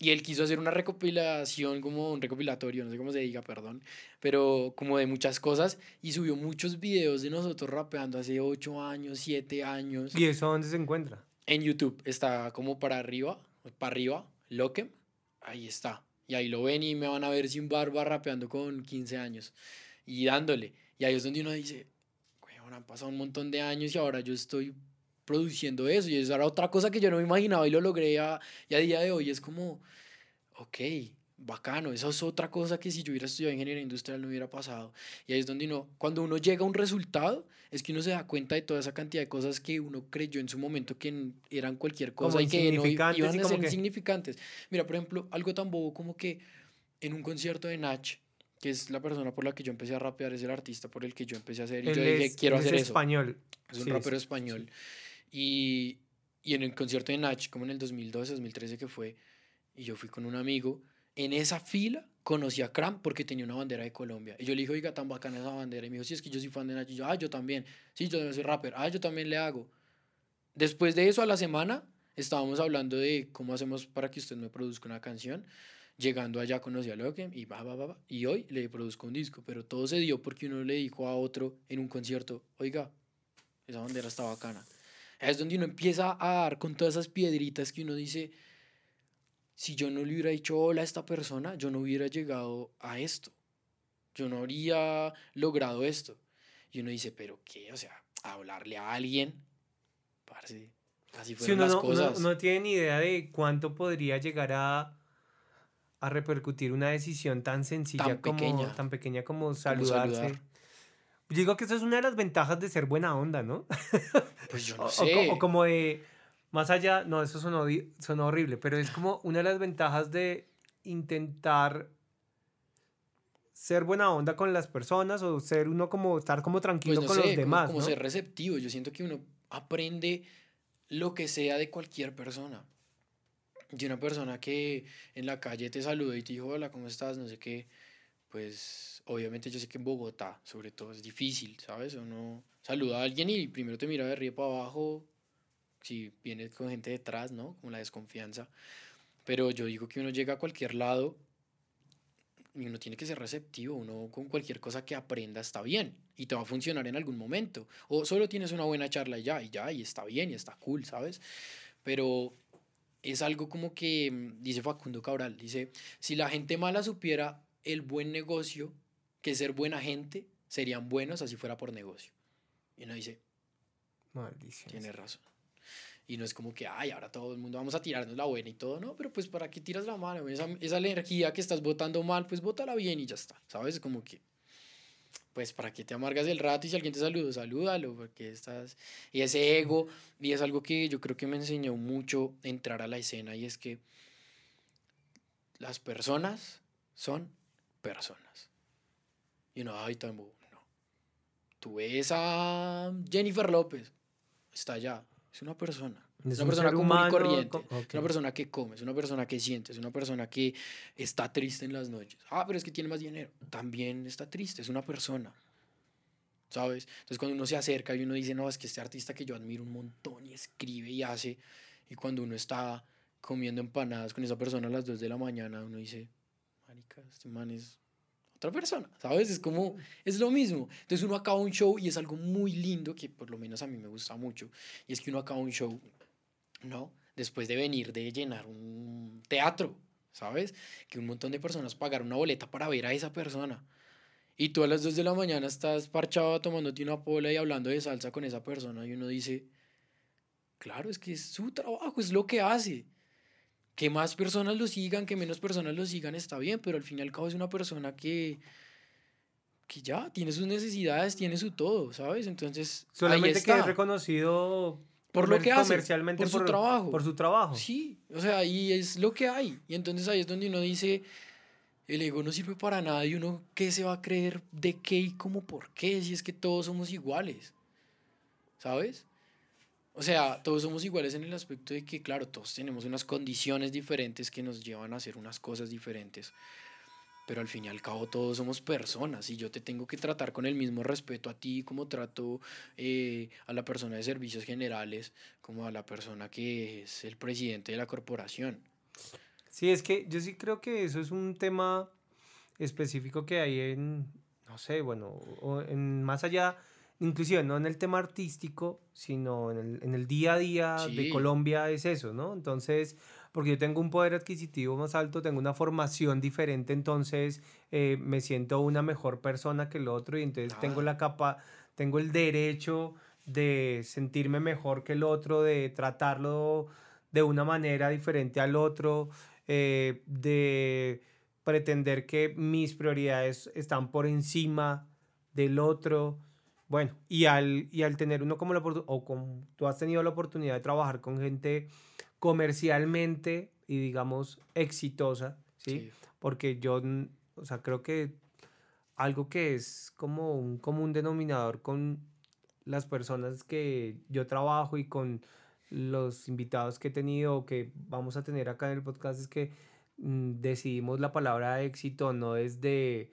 Y él quiso hacer una recopilación, como un recopilatorio, no sé cómo se diga, perdón, pero como de muchas cosas y subió muchos videos de nosotros rapeando hace 8 años, 7 años. ¿Y eso dónde se encuentra? En YouTube está como para arriba, para arriba, Loquem, ahí está. Y ahí lo ven y me van a ver sin barba rapeando con 15 años y dándole. Y ahí es donde uno dice, "Weón, han pasado un montón de años y ahora yo estoy produciendo eso. Y eso era otra cosa que yo no me imaginaba y lo logré a, y a día de hoy es como, ok, bacano, eso es otra cosa que si yo hubiera estudiado ingeniería industrial no hubiera pasado. Y ahí es donde uno, cuando uno llega a un resultado, es que uno se da cuenta de toda esa cantidad de cosas que uno creyó en su momento que eran cualquier Como cosa y que no iban a como ser que- insignificantes. Mira, por ejemplo, algo tan bobo como que en un concierto de Nach, que es la persona por la que yo empecé a rapear, es el artista por el que yo empecé a hacer, y Él yo dije, es, quiero es hacer eso. español. Es un Sí, rapero sí, español. Y, y en el concierto de Nach, como en el 2012, 2013 que fue, y yo fui con un amigo, en esa fila conocí a Cram porque tenía una bandera de Colombia. Y yo le dije, oiga, tan bacana esa bandera. Y me dijo, sí, es que yo soy fan de Nacho. Y yo, ah, yo también. Sí, yo también soy rapper. Ah, yo también le hago. Después de eso, a la semana, estábamos hablando de cómo hacemos para que usted me produzca una canción. Llegando allá conocí a Loque y va, va, va, Y hoy le produzco un disco. Pero todo se dio porque uno le dijo a otro en un concierto, oiga, esa bandera está bacana. Es donde uno empieza a dar con todas esas piedritas que uno dice, si yo no le hubiera dicho hola a esta persona, yo no hubiera llegado a esto. Yo no habría logrado esto. Y uno dice, pero qué, o sea, hablarle a alguien, parce, así fueron las cosas. no tiene ni idea de cuánto podría llegar a, a repercutir una decisión tan sencilla tan como pequeña. tan pequeña como saludarse. Digo que eso es una de las ventajas de ser buena onda, ¿no? Pues yo no sé. o como de más allá, no, eso sonó, sonó horrible, pero es como una de las ventajas de intentar ser buena onda con las personas o ser uno como estar como tranquilo pues con los demás. Como, ser receptivo. Yo siento que uno aprende lo que sea de cualquier persona. De una persona que en la calle te saludó y te dijo, hola, ¿cómo estás? No sé qué. Pues obviamente yo sé que en Bogotá, sobre todo, es difícil, ¿sabes? Uno saluda a alguien y primero te mira de arriba para abajo si viene con gente detrás, ¿no? Como la desconfianza. Pero yo digo que uno llega a cualquier lado y uno tiene que ser receptivo, uno con cualquier cosa que aprenda está bien y te va a funcionar en algún momento. O solo tienes una buena charla y ya, y ya, y está bien, y está cool, ¿sabes? Pero es algo como que, mm, dice Facundo Cabral, dice, si la gente mala supiera el buen negocio, que ser buena gente, serían buenos así fuera por negocio. Y uno dice, Maldición. Tiene razón. Y no es como que, ay, ahora todo el mundo vamos a tirarnos la buena y todo, no, pero pues para qué tiras la mano, esa, esa energía que estás votando mal, pues bótala bien y ya está, ¿sabes? Como que, pues para qué te amargas el rato y si alguien te saluda, salúdalo, porque estás... Y ese ego, y es algo que yo creo que me enseñó mucho entrar a la escena y es que las personas son personas. Y no, ay, tan no. Tú ves a Jennifer López, está allá, es una persona. Es una persona común y corriente. Es una persona que come, es una persona que siente, es una persona que está triste en las noches. Ah, pero es que tiene más dinero. También está triste, es una persona. ¿Sabes? Entonces cuando uno se acerca y uno dice, no, es que este artista que yo admiro un montón y escribe y hace, y cuando uno está comiendo empanadas con esa persona a las 2 de la mañana, uno dice, marica, este man es otra persona, ¿sabes? Es como, es lo mismo. Entonces uno acaba un show y es algo muy lindo que por lo menos a mí me gusta mucho. Y es que uno acaba un show, ¿no? Después de venir de llenar un teatro, ¿sabes? Que un montón de personas pagaron una boleta para ver a esa persona. Y tú a las 2 de la mañana estás parchado tomándote una pola y hablando de salsa con esa persona y uno dice, claro, es que es su trabajo, es lo que hace que más personas lo sigan, que menos personas lo sigan, está bien, pero al fin y al cabo es una persona que, que ya tiene sus necesidades, tiene su todo, ¿sabes? Entonces, solamente que es reconocido por lo que hace, comercialmente por, su trabajo. Por su trabajo. Sí, o sea, ahí es lo que hay. Y entonces ahí es donde uno dice, el ego no sirve para nada y uno, ¿qué se va a creer de qué y cómo por qué? Si es que todos somos iguales, ¿sabes? O sea, todos somos iguales en el aspecto de que, claro, todos tenemos unas condiciones diferentes que nos llevan a hacer unas cosas diferentes. Pero al fin y al cabo todos somos personas y yo te tengo que tratar con el mismo respeto a ti como trato eh, a la persona de servicios generales, como a la persona que es el presidente de la corporación. Sí, es que yo sí creo que eso es un tema específico que hay en, no sé, bueno, en más allá inclusive no en el tema artístico, sino en el, en el día a día de Colombia es eso, ¿no? Entonces, porque yo tengo un poder adquisitivo más alto, tengo una formación diferente, entonces eh, me siento una mejor persona que el otro y entonces tengo ah. la capa, tengo el derecho de sentirme mejor que el otro, de tratarlo de una manera diferente al otro, eh, de pretender que mis prioridades están por encima del otro. Bueno, y al, y al tener uno como la oportunidad, o tú has tenido la oportunidad de trabajar con gente comercialmente y digamos exitosa, ¿sí? Porque yo, o sea, creo que algo que es como un común denominador con las personas que yo trabajo y con los invitados que he tenido o que vamos a tener acá en el podcast es que mm, decidimos la palabra éxito no desde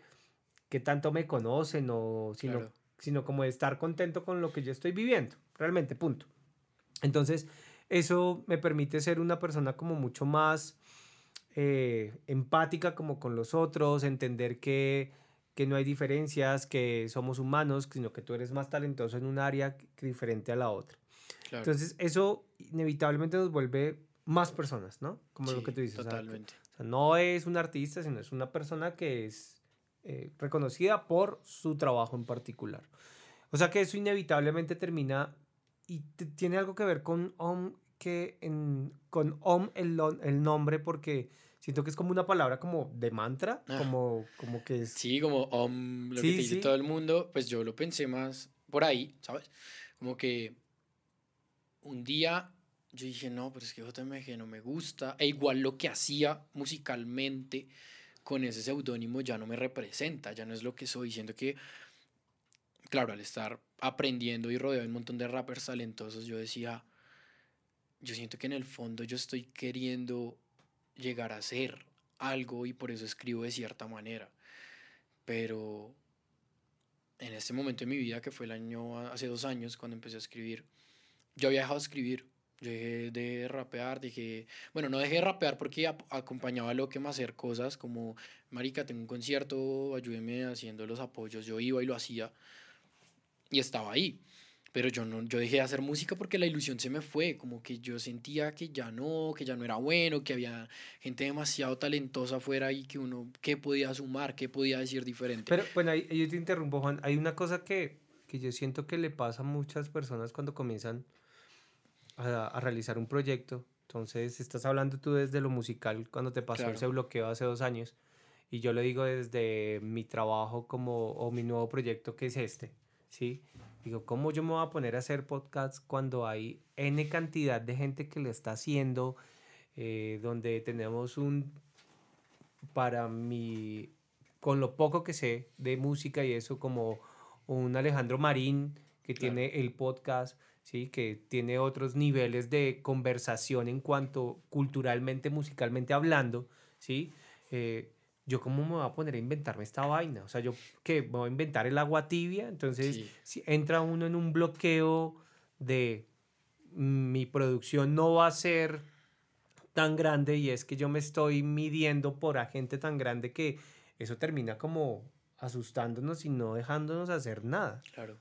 qué tanto me conocen o sino, sino como de estar contento con lo que yo estoy viviendo, realmente, punto. Entonces, eso me permite ser una persona como mucho más eh, empática como con los otros, entender que, que, no hay diferencias, que somos humanos, sino que tú eres más talentoso en un área diferente a la otra. Entonces, eso inevitablemente nos vuelve más personas, ¿no? Como lo que tú dices. Totalmente. O sea, no es un artista, sino es una persona que es eh, reconocida por su trabajo en particular. O sea que eso inevitablemente termina y tiene algo que ver con OM, que en, con OM el, el nombre, porque siento que es como una palabra como de mantra, ah. como, como que es... Sí, como OM, lo que te dice todo el mundo, pues yo lo pensé más por ahí, ¿sabes? Como que un día yo dije, no, pero es que JMG no me gusta. E igual lo que hacía musicalmente con ese seudónimo ya no me representa, ya no es lo que soy. Siento que, claro, al estar aprendiendo y rodeado de un montón de rappers talentosos, yo decía, yo siento que en el fondo yo estoy queriendo llegar a ser algo y por eso escribo de cierta manera. Pero en este momento de mi vida, que fue el año, hace dos años, cuando empecé a escribir, yo había dejado de escribir, dejé de rapear, dije, bueno, no dejé de rapear porque acompañaba a lo que me hacer cosas como, marica, tengo un concierto, ayúdeme haciendo los apoyos, yo iba y lo hacía y estaba ahí. Pero yo no, yo dejé de hacer música porque la ilusión se me fue, como que yo sentía que ya no, que ya no era bueno, que había gente demasiado talentosa afuera y que uno, ¿qué podía sumar? ¿Qué podía decir diferente? Pero, bueno, ahí, yo te interrumpo, Juan, hay una cosa que, que yo siento que le pasa a muchas personas cuando comienzan a, realizar un proyecto. Entonces, estás hablando tú desde lo musical, cuando te pasó ese bloqueo hace dos años. Y yo lo digo desde mi trabajo como, o mi nuevo proyecto que es este, ¿sí? Digo, ¿cómo yo me voy a poner a hacer podcasts cuando hay N cantidad de gente que lo está haciendo, eh, donde tenemos un, para mi, con lo poco que sé de música y eso, como un Alejandro Marín que tiene el podcast, ¿sí? que tiene otros niveles de conversación en cuanto culturalmente, musicalmente hablando, ¿sí? Eh, yo cómo me voy a poner a inventarme esta vaina, o sea, yo que voy a inventar el agua tibia, entonces si entra uno en un bloqueo de mm, mi producción no va a ser tan grande y es que yo me estoy midiendo por a gente tan grande que eso termina como asustándonos y no dejándonos hacer nada. Claro.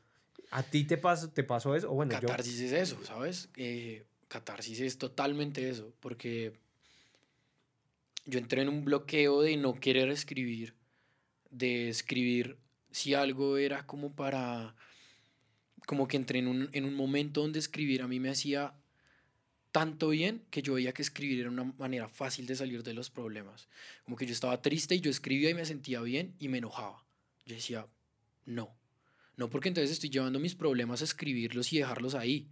¿A ti te pasó, te pasó eso? O bueno, catarsis es eso, ¿sabes? Eh, catarsis es totalmente eso, porque yo entré en un bloqueo de no querer escribir, de escribir si algo era como para, como que entré en un, en un momento donde escribir a mí me hacía tanto bien que yo veía que escribir era una manera fácil de salir de los problemas. Como que yo estaba triste y yo escribía y me sentía bien y me enojaba. Yo decía, no, no porque entonces estoy llevando mis problemas a escribirlos y dejarlos ahí.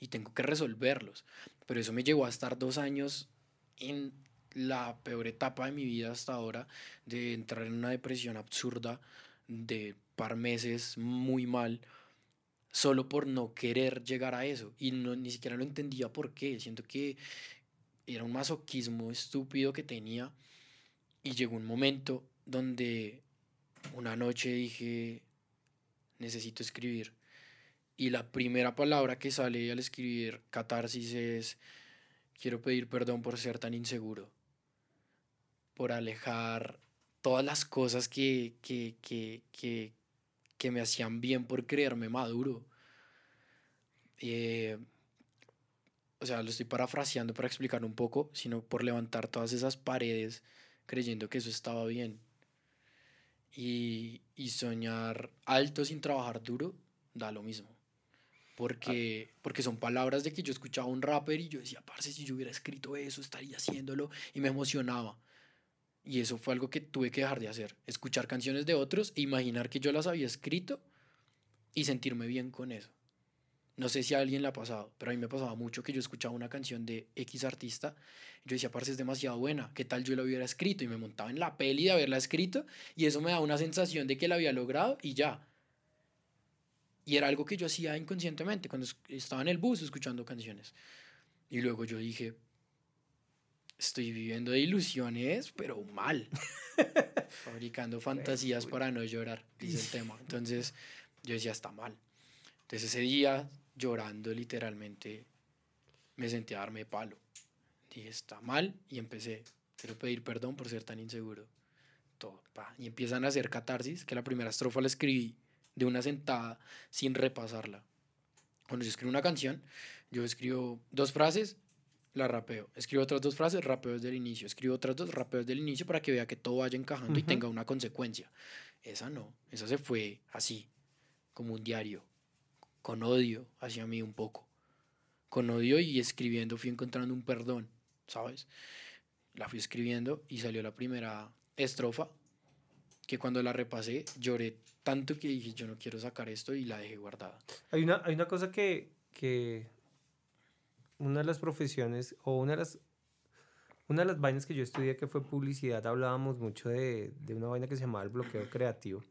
Y tengo que resolverlos. Pero eso me llevó a estar dos años en la peor etapa de mi vida hasta ahora, de entrar en una depresión absurda, de par meses muy mal, solo por no querer llegar a eso. Y no, ni siquiera lo entendía por qué. Siento que era un masoquismo estúpido que tenía. Y llegó un momento donde una noche dije, necesito escribir. Y la primera palabra que sale al escribir catarsis es, quiero pedir perdón por ser tan inseguro, por alejar todas las cosas que, que, que, que, que me hacían bien por creerme maduro. Eh, o sea, lo estoy parafraseando para explicar un poco, sino por levantar todas esas paredes creyendo que eso estaba bien y, y, soñar alto sin trabajar duro da lo mismo. Porque, porque son palabras de que yo escuchaba un rapper y yo decía, parce, si yo hubiera escrito eso, estaría haciéndolo y me emocionaba. Y eso fue algo que tuve que dejar de hacer. Escuchar canciones de otros e imaginar que yo las había escrito y sentirme bien con eso. No sé si a alguien le ha pasado, pero a mí me pasaba mucho que yo escuchaba una canción de X artista y yo decía, parce, es demasiado buena, ¿qué tal yo la hubiera escrito? Y me montaba en la peli de haberla escrito y eso me da una sensación de que la había logrado y ya. Y era algo que yo hacía inconscientemente cuando estaba en el bus escuchando canciones. Y luego yo dije, estoy viviendo de ilusiones, pero mal. Fabricando fantasías para no llorar, dice el tema. Entonces yo decía, está mal. Entonces ese día, llorando literalmente, me sentí a darme palo. Dije, está mal y empecé, quiero pedir perdón por ser tan inseguro. Todo, pa. Y empiezan a hacer catarsis, que la primera estrofa la escribí de una sentada sin repasarla. Cuando yo escribo una canción, yo escribo dos frases, la rapeo. Escribo otras dos frases, rapeo desde el inicio. Escribo otras dos, rapeo desde el inicio para que vea que todo vaya encajando y tenga una consecuencia. Esa no, esa se fue así, como un diario, con odio hacia mí un poco. Con odio y escribiendo fui encontrando un perdón, ¿sabes? La fui escribiendo y salió la primera estrofa que cuando la repasé lloré tanto que dije yo no quiero sacar esto y la dejé guardada. Hay una, hay una cosa que, que una de las profesiones o una de las una de las vainas que yo estudié que fue publicidad hablábamos mucho de, de una vaina que se llamaba el bloqueo creativo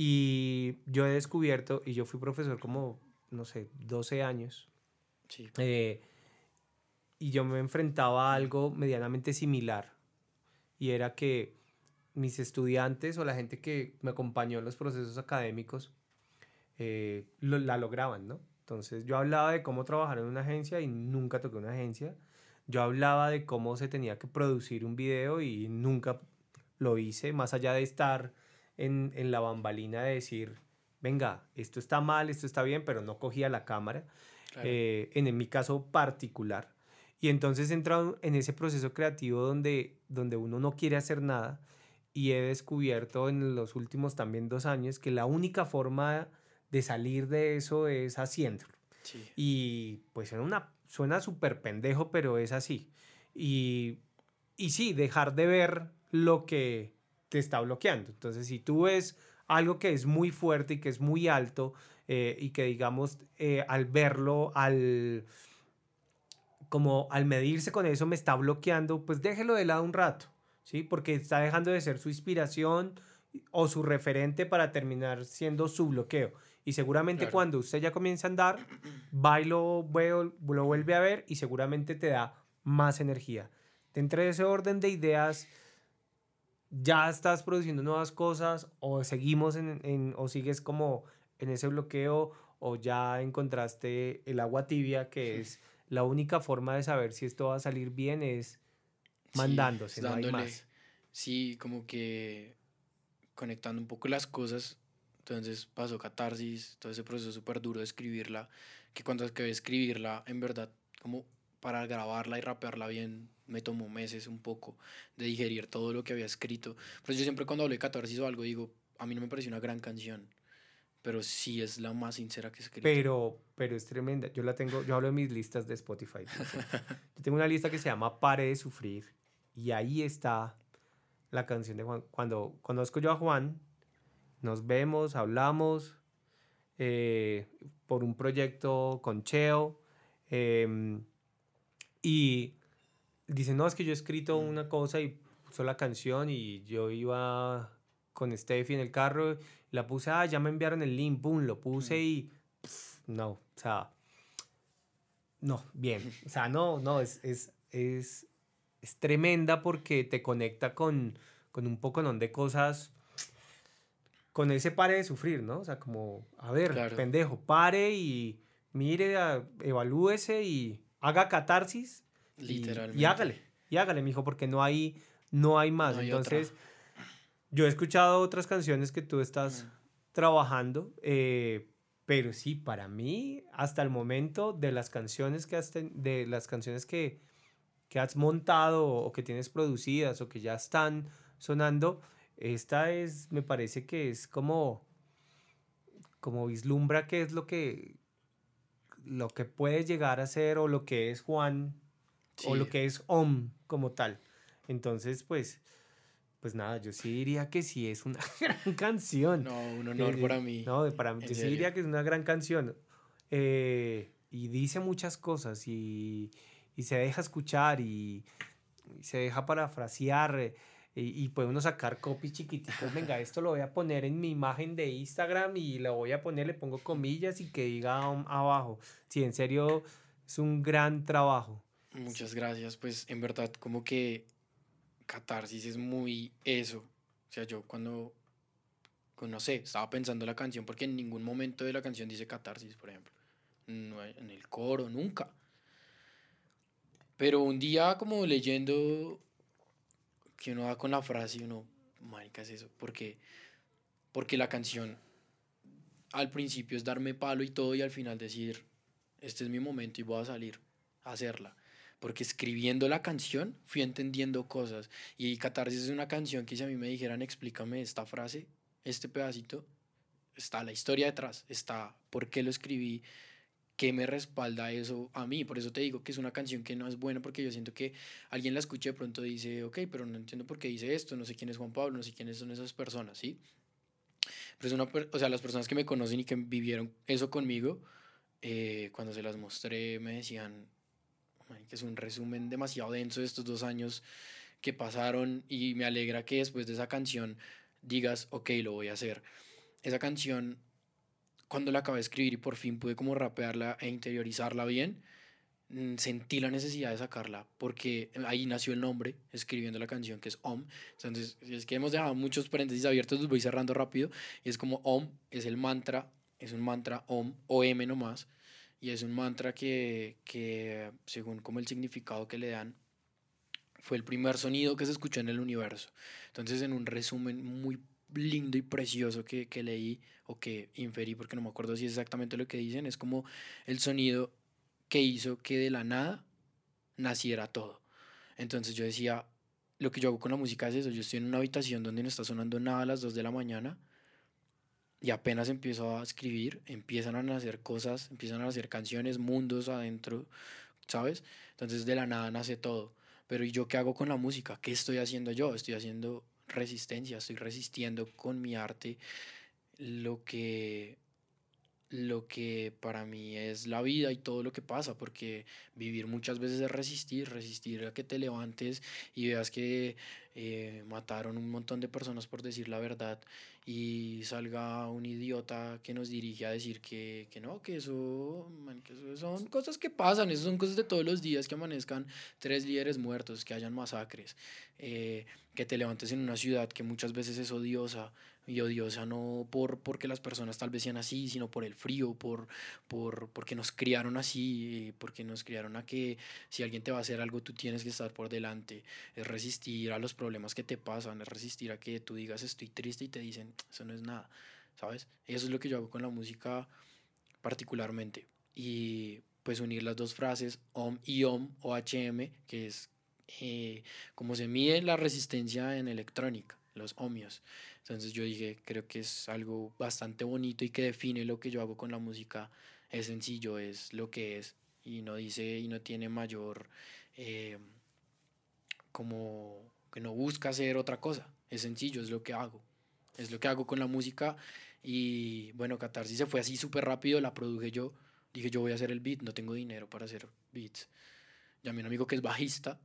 y yo he descubierto y yo fui profesor como no sé 12 años Sí. eh, y yo me enfrentaba a algo medianamente similar y era que mis estudiantes o la gente que me acompañó en los procesos académicos eh, lo- la lograban, ¿no? Entonces yo hablaba de cómo trabajar en una agencia y nunca toqué una agencia. Yo hablaba de cómo se tenía que producir un video y nunca lo hice, más allá de estar en, en la bambalina de decir, venga, esto está mal, esto está bien, pero no cogía la cámara, Claro. eh, en, en mi caso particular. Y entonces he entrado en ese proceso creativo donde, donde uno no quiere hacer nada y he descubierto en los últimos también dos años que la única forma de salir de eso es haciéndolo. Sí. Y pues suena, una, suena súper pendejo, pero es así. Y, y sí, dejar de ver lo que te está bloqueando. Entonces, si tú ves algo que es muy fuerte y que es muy alto eh, y que digamos eh, al verlo, al como al medirse con eso me está bloqueando, pues déjelo de lado un rato, ¿sí? Porque está dejando de ser su inspiración o su referente para terminar siendo su bloqueo. Y seguramente Claro. cuando usted ya comience a andar, va y lo, veo- lo vuelve a ver y seguramente te da más energía. Dentro de ese orden de ideas, ya estás produciendo nuevas cosas o seguimos en, en- o sigues como en ese bloqueo o ya encontraste el agua tibia que es la única forma de saber si esto va a salir bien es Sí, mandándose, no hay más. Sí, como que conectando un poco las cosas. Entonces pasó catarsis, todo ese proceso súper duro de escribirla, que cuando acabé de escribirla, en verdad, como para grabarla y rapearla bien, me tomó meses un poco de digerir todo lo que había escrito. Pero yo siempre cuando hablo de catarsis o algo digo, a mí no me pareció una gran canción, pero sí es la más sincera que he escrito. Pero, pero es tremenda. Yo la tengo, yo hablo de mis listas de Spotify. por. Yo tengo una lista que se llama Pare de Sufrir. Y ahí está la canción de Juan. Cuando conozco yo a Juan, nos vemos, hablamos eh, por un proyecto con Cheo. em, y dice, no, es que yo he escrito una cosa y puso la canción y yo iba con Steffi en el carro, la puse, ah, ya me enviaron el link, boom, lo puse y pf, no, o sea, no, bien, o sea, no, no, es, es, es, es tremenda porque te conecta con, con un poco de cosas, con ese pare de sufrir, ¿no? O sea, como, a ver, Claro. pendejo, pare y mire, evalúese y haga catarsis Literalmente. y hágale, y hágale, mijo, porque no hay, no hay más. No hay otra. Entonces, yo he escuchado otras canciones que tú estás Mm. trabajando, eh, pero sí, para mí, hasta el momento, de las canciones que has, ten- de las canciones que, que has montado o que tienes producidas o que ya están sonando, esta es, me parece que es como, como vislumbra qué es lo que, lo que puede llegar a ser o lo que es Juan o lo que es Om como tal. Entonces, pues, pues nada, yo sí diría que sí es una gran canción. No, un Eh, honor eh, para mí. No, para mí, yo sí diría que es una gran canción. Eh, y dice muchas cosas y, y se deja escuchar y, y se deja parafrasear y, y puede uno sacar copies chiquititos. Venga, esto lo voy a poner en mi imagen de Instagram y lo voy a poner, le pongo comillas y que diga abajo. Sí, en serio, Es un gran trabajo. Muchas gracias. Pues en verdad, como que catarsis es muy eso. O sea, yo cuando, no sé, estaba pensando la canción, porque en ningún momento de la canción dice catarsis, por ejemplo. No, en el coro, nunca. Pero un día como leyendo que uno va con la frase y uno, marica, es eso. Porque, porque la canción al principio es darme palo y todo y al final decir, este es mi momento y voy a salir a hacerla. Porque escribiendo la canción fui entendiendo cosas. Y Catarsis es una canción que si a mí me dijeran, explícame esta frase, este pedacito, está la historia detrás, está por qué lo escribí, qué me respalda eso a mí. Por eso te digo que es una canción que no es buena porque yo siento que alguien la escucha de pronto dice, ok, pero no entiendo por qué dice esto, no sé quién es Juan Pablo, no sé quiénes son esas personas, ¿sí? Pero es una, o sea, las personas que me conocen y que vivieron eso conmigo, eh, cuando se las mostré me decían que es un resumen demasiado denso de estos dos años que pasaron y me alegra que después de esa canción digas, ok, lo voy a hacer. Esa canción, cuando la acabé de escribir y por fin pude como rapearla e interiorizarla bien, mm, sentí la necesidad de sacarla porque ahí nació el nombre escribiendo la canción que es OM. Entonces, es que hemos dejado muchos paréntesis abiertos, los voy cerrando rápido. Es como OM es el mantra, es un mantra OM, OM nomás y es un mantra que, que, según como el significado que le dan, fue el primer sonido que se escuchó en el universo. Entonces, en un resumen muy lindo y precioso que, que leí o que inferí, porque no me acuerdo si es exactamente lo que dicen, es como el sonido que hizo que de la nada naciera todo. Entonces yo decía, lo que yo hago con la música es eso, yo estoy en una habitación donde no está sonando nada a las 2 de la mañana y apenas empiezo a escribir, empiezan a nacer cosas, empiezan a nacer canciones, mundos adentro, ¿sabes? Entonces de la nada nace todo. Pero ¿y yo qué hago con la música? ¿Qué estoy haciendo yo? Estoy haciendo resistencia, estoy resistiendo con mi arte lo que lo que para mí es la vida y todo lo que pasa, porque vivir muchas veces es resistir, resistir a que te levantes y veas que eh, mataron un montón de personas por decir la verdad y salga un idiota que nos dirige a decir que, que no, que eso, que eso son cosas que pasan, eso son cosas de todos los días, que amanezcan tres líderes muertos, que hayan masacres, eh, que te levantes en una ciudad que muchas veces es odiosa, y odiosa no por porque las personas tal vez sean así, sino por el frío, por, por porque nos criaron así, porque nos criaron a que si alguien te va a hacer algo tú tienes que estar por delante, es resistir a los problemas que te pasan, es resistir a que tú digas estoy triste y te dicen eso no es nada, ¿sabes? Eso es lo que yo hago con la música particularmente. Y pues unir las dos frases OM y OM o HM, que es eh, como se mide la resistencia en electrónica, los ohmios. Entonces yo dije, creo que es algo bastante bonito y que define lo que yo hago con la música. Es sencillo, es lo que es y no dice y no tiene mayor eh, como que no busca hacer otra cosa. Es sencillo, es lo que hago. Es lo que hago con la música y bueno, Catarsis se fue así súper rápido, la produje yo. Dije, yo voy a hacer el beat, no tengo dinero para hacer beats. Llamé a un amigo que es bajista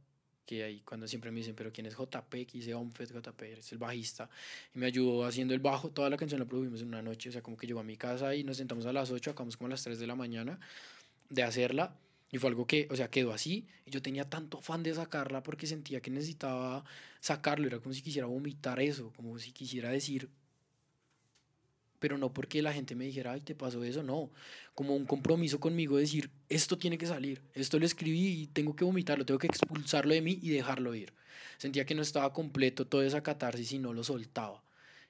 que ahí cuando siempre me dicen, pero ¿quién es JP? Que dice Omfet JP, es el bajista. Y me ayudó haciendo el bajo, toda la canción la produjimos en una noche, o sea, como que llegó a mi casa y nos sentamos a las 8, acabamos como a las 3 de la mañana de hacerla. Y fue algo que, o sea, quedó así. Y yo tenía tanto afán de sacarla porque sentía que necesitaba sacarlo. Era como si quisiera vomitar eso, como si quisiera decir, pero no porque la gente me dijera, ay, te pasó eso, no. Como un compromiso conmigo, decir, esto tiene que salir, esto lo escribí y tengo que vomitarlo, tengo que expulsarlo de mí y dejarlo ir. Sentía que no estaba completo toda esa catarsis y no lo soltaba.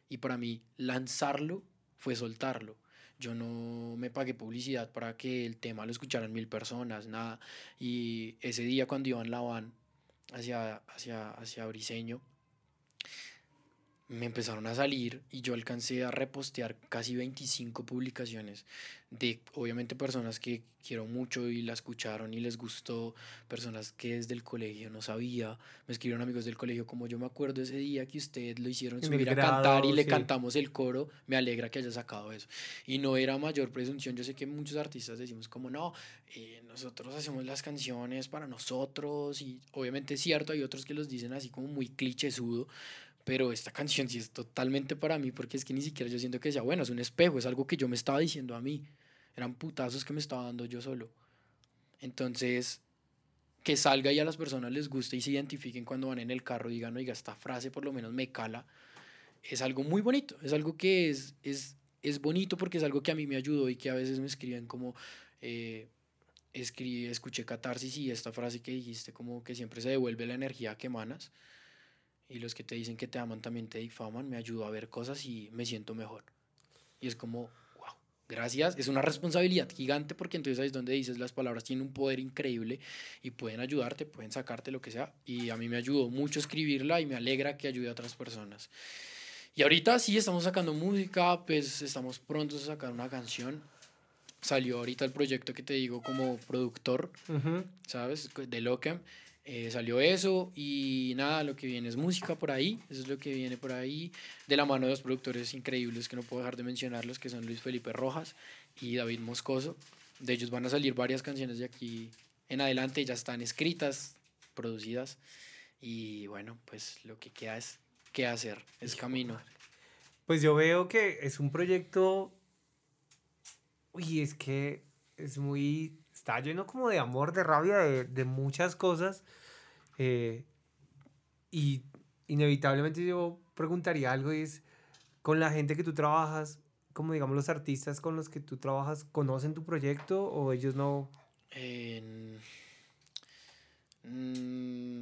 Y para mí, lanzarlo fue soltarlo. Yo no me pagué publicidad para que el tema lo escucharan mil personas, nada. Y ese día cuando iba en la van hacia, hacia, hacia Briseño, me empezaron a salir y yo alcancé a repostear casi 25 publicaciones de obviamente personas que quiero mucho y la escucharon y les gustó, personas que desde el colegio no sabía, me escribieron amigos del colegio como yo me acuerdo ese día que ustedes lo hicieron subir a cantar y le cantamos el coro, me alegra que haya sacado eso. Y no era mayor presunción, yo sé que muchos artistas decimos como no, eh, nosotros hacemos las canciones para nosotros y obviamente es cierto, hay otros que los dicen así como muy clichésudo, pero esta canción sí es totalmente para mí porque es que ni siquiera yo siento que sea bueno, es un espejo, es algo que yo me estaba diciendo a mí. Eran putazos que me estaba dando yo solo. Entonces, que salga y a las personas les guste y se identifiquen cuando van en el carro y digan, oiga, esta frase por lo menos me cala, es algo muy bonito, es algo que es, es, es bonito porque es algo que a mí me ayudó y que a veces me escriben como, eh, escribí, escuché catarsis y esta frase que dijiste como que siempre se devuelve la energía que emanas y los que te dicen que te aman también te difaman, me ayudó a ver cosas y me siento mejor. Y es como, wow, gracias. Es una responsabilidad gigante porque entonces ahí es donde dices las palabras tienen un poder increíble y pueden ayudarte, pueden sacarte lo que sea. Y a mí me ayudó mucho escribirla y me alegra que ayude a otras personas. Y ahorita sí estamos sacando música, pues estamos prontos a sacar una canción. Salió ahorita el proyecto que te digo como productor, ¿sabes? De Locam. Eh, salió eso y nada, lo que viene es música por ahí, eso es lo que viene por ahí, de la mano de dos productores increíbles que no puedo dejar de mencionarlos, que son Luis Felipe Rojas y David Moscoso. De ellos van a salir varias canciones de aquí en adelante, ya están escritas, producidas y bueno, pues lo que queda es qué hacer, es camino. Pues yo veo que es un proyecto, uy, es que es muy está lleno como de amor, de rabia, de, de muchas cosas. Eh, y inevitablemente yo preguntaría algo y es, con la gente que tú trabajas, como digamos los artistas con los que tú trabajas, ¿conocen tu proyecto o ellos no? Mm,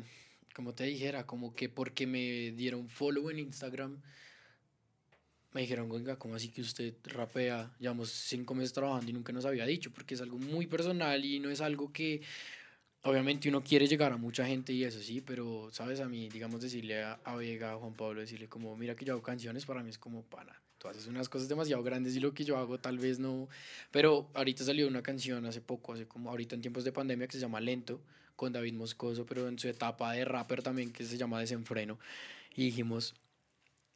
como te dijera, como que porque me dieron follow en Instagram, me dijeron, venga, ¿cómo así que usted rapea? Llevamos cinco meses trabajando y nunca nos había dicho, porque es algo muy personal y no es algo que, obviamente uno quiere llegar a mucha gente y eso sí, pero, ¿sabes? A mí, digamos, decirle a, Vega, a Juan Pablo, decirle como, mira que yo hago canciones, para mí es como, pana, tú haces unas cosas demasiado grandes y lo que yo hago tal vez no, pero ahorita salió una canción hace poco, hace como ahorita en tiempos de pandemia que se llama Lento, con David Moscoso, pero en su etapa de rapper también que se llama Desenfreno, y dijimos,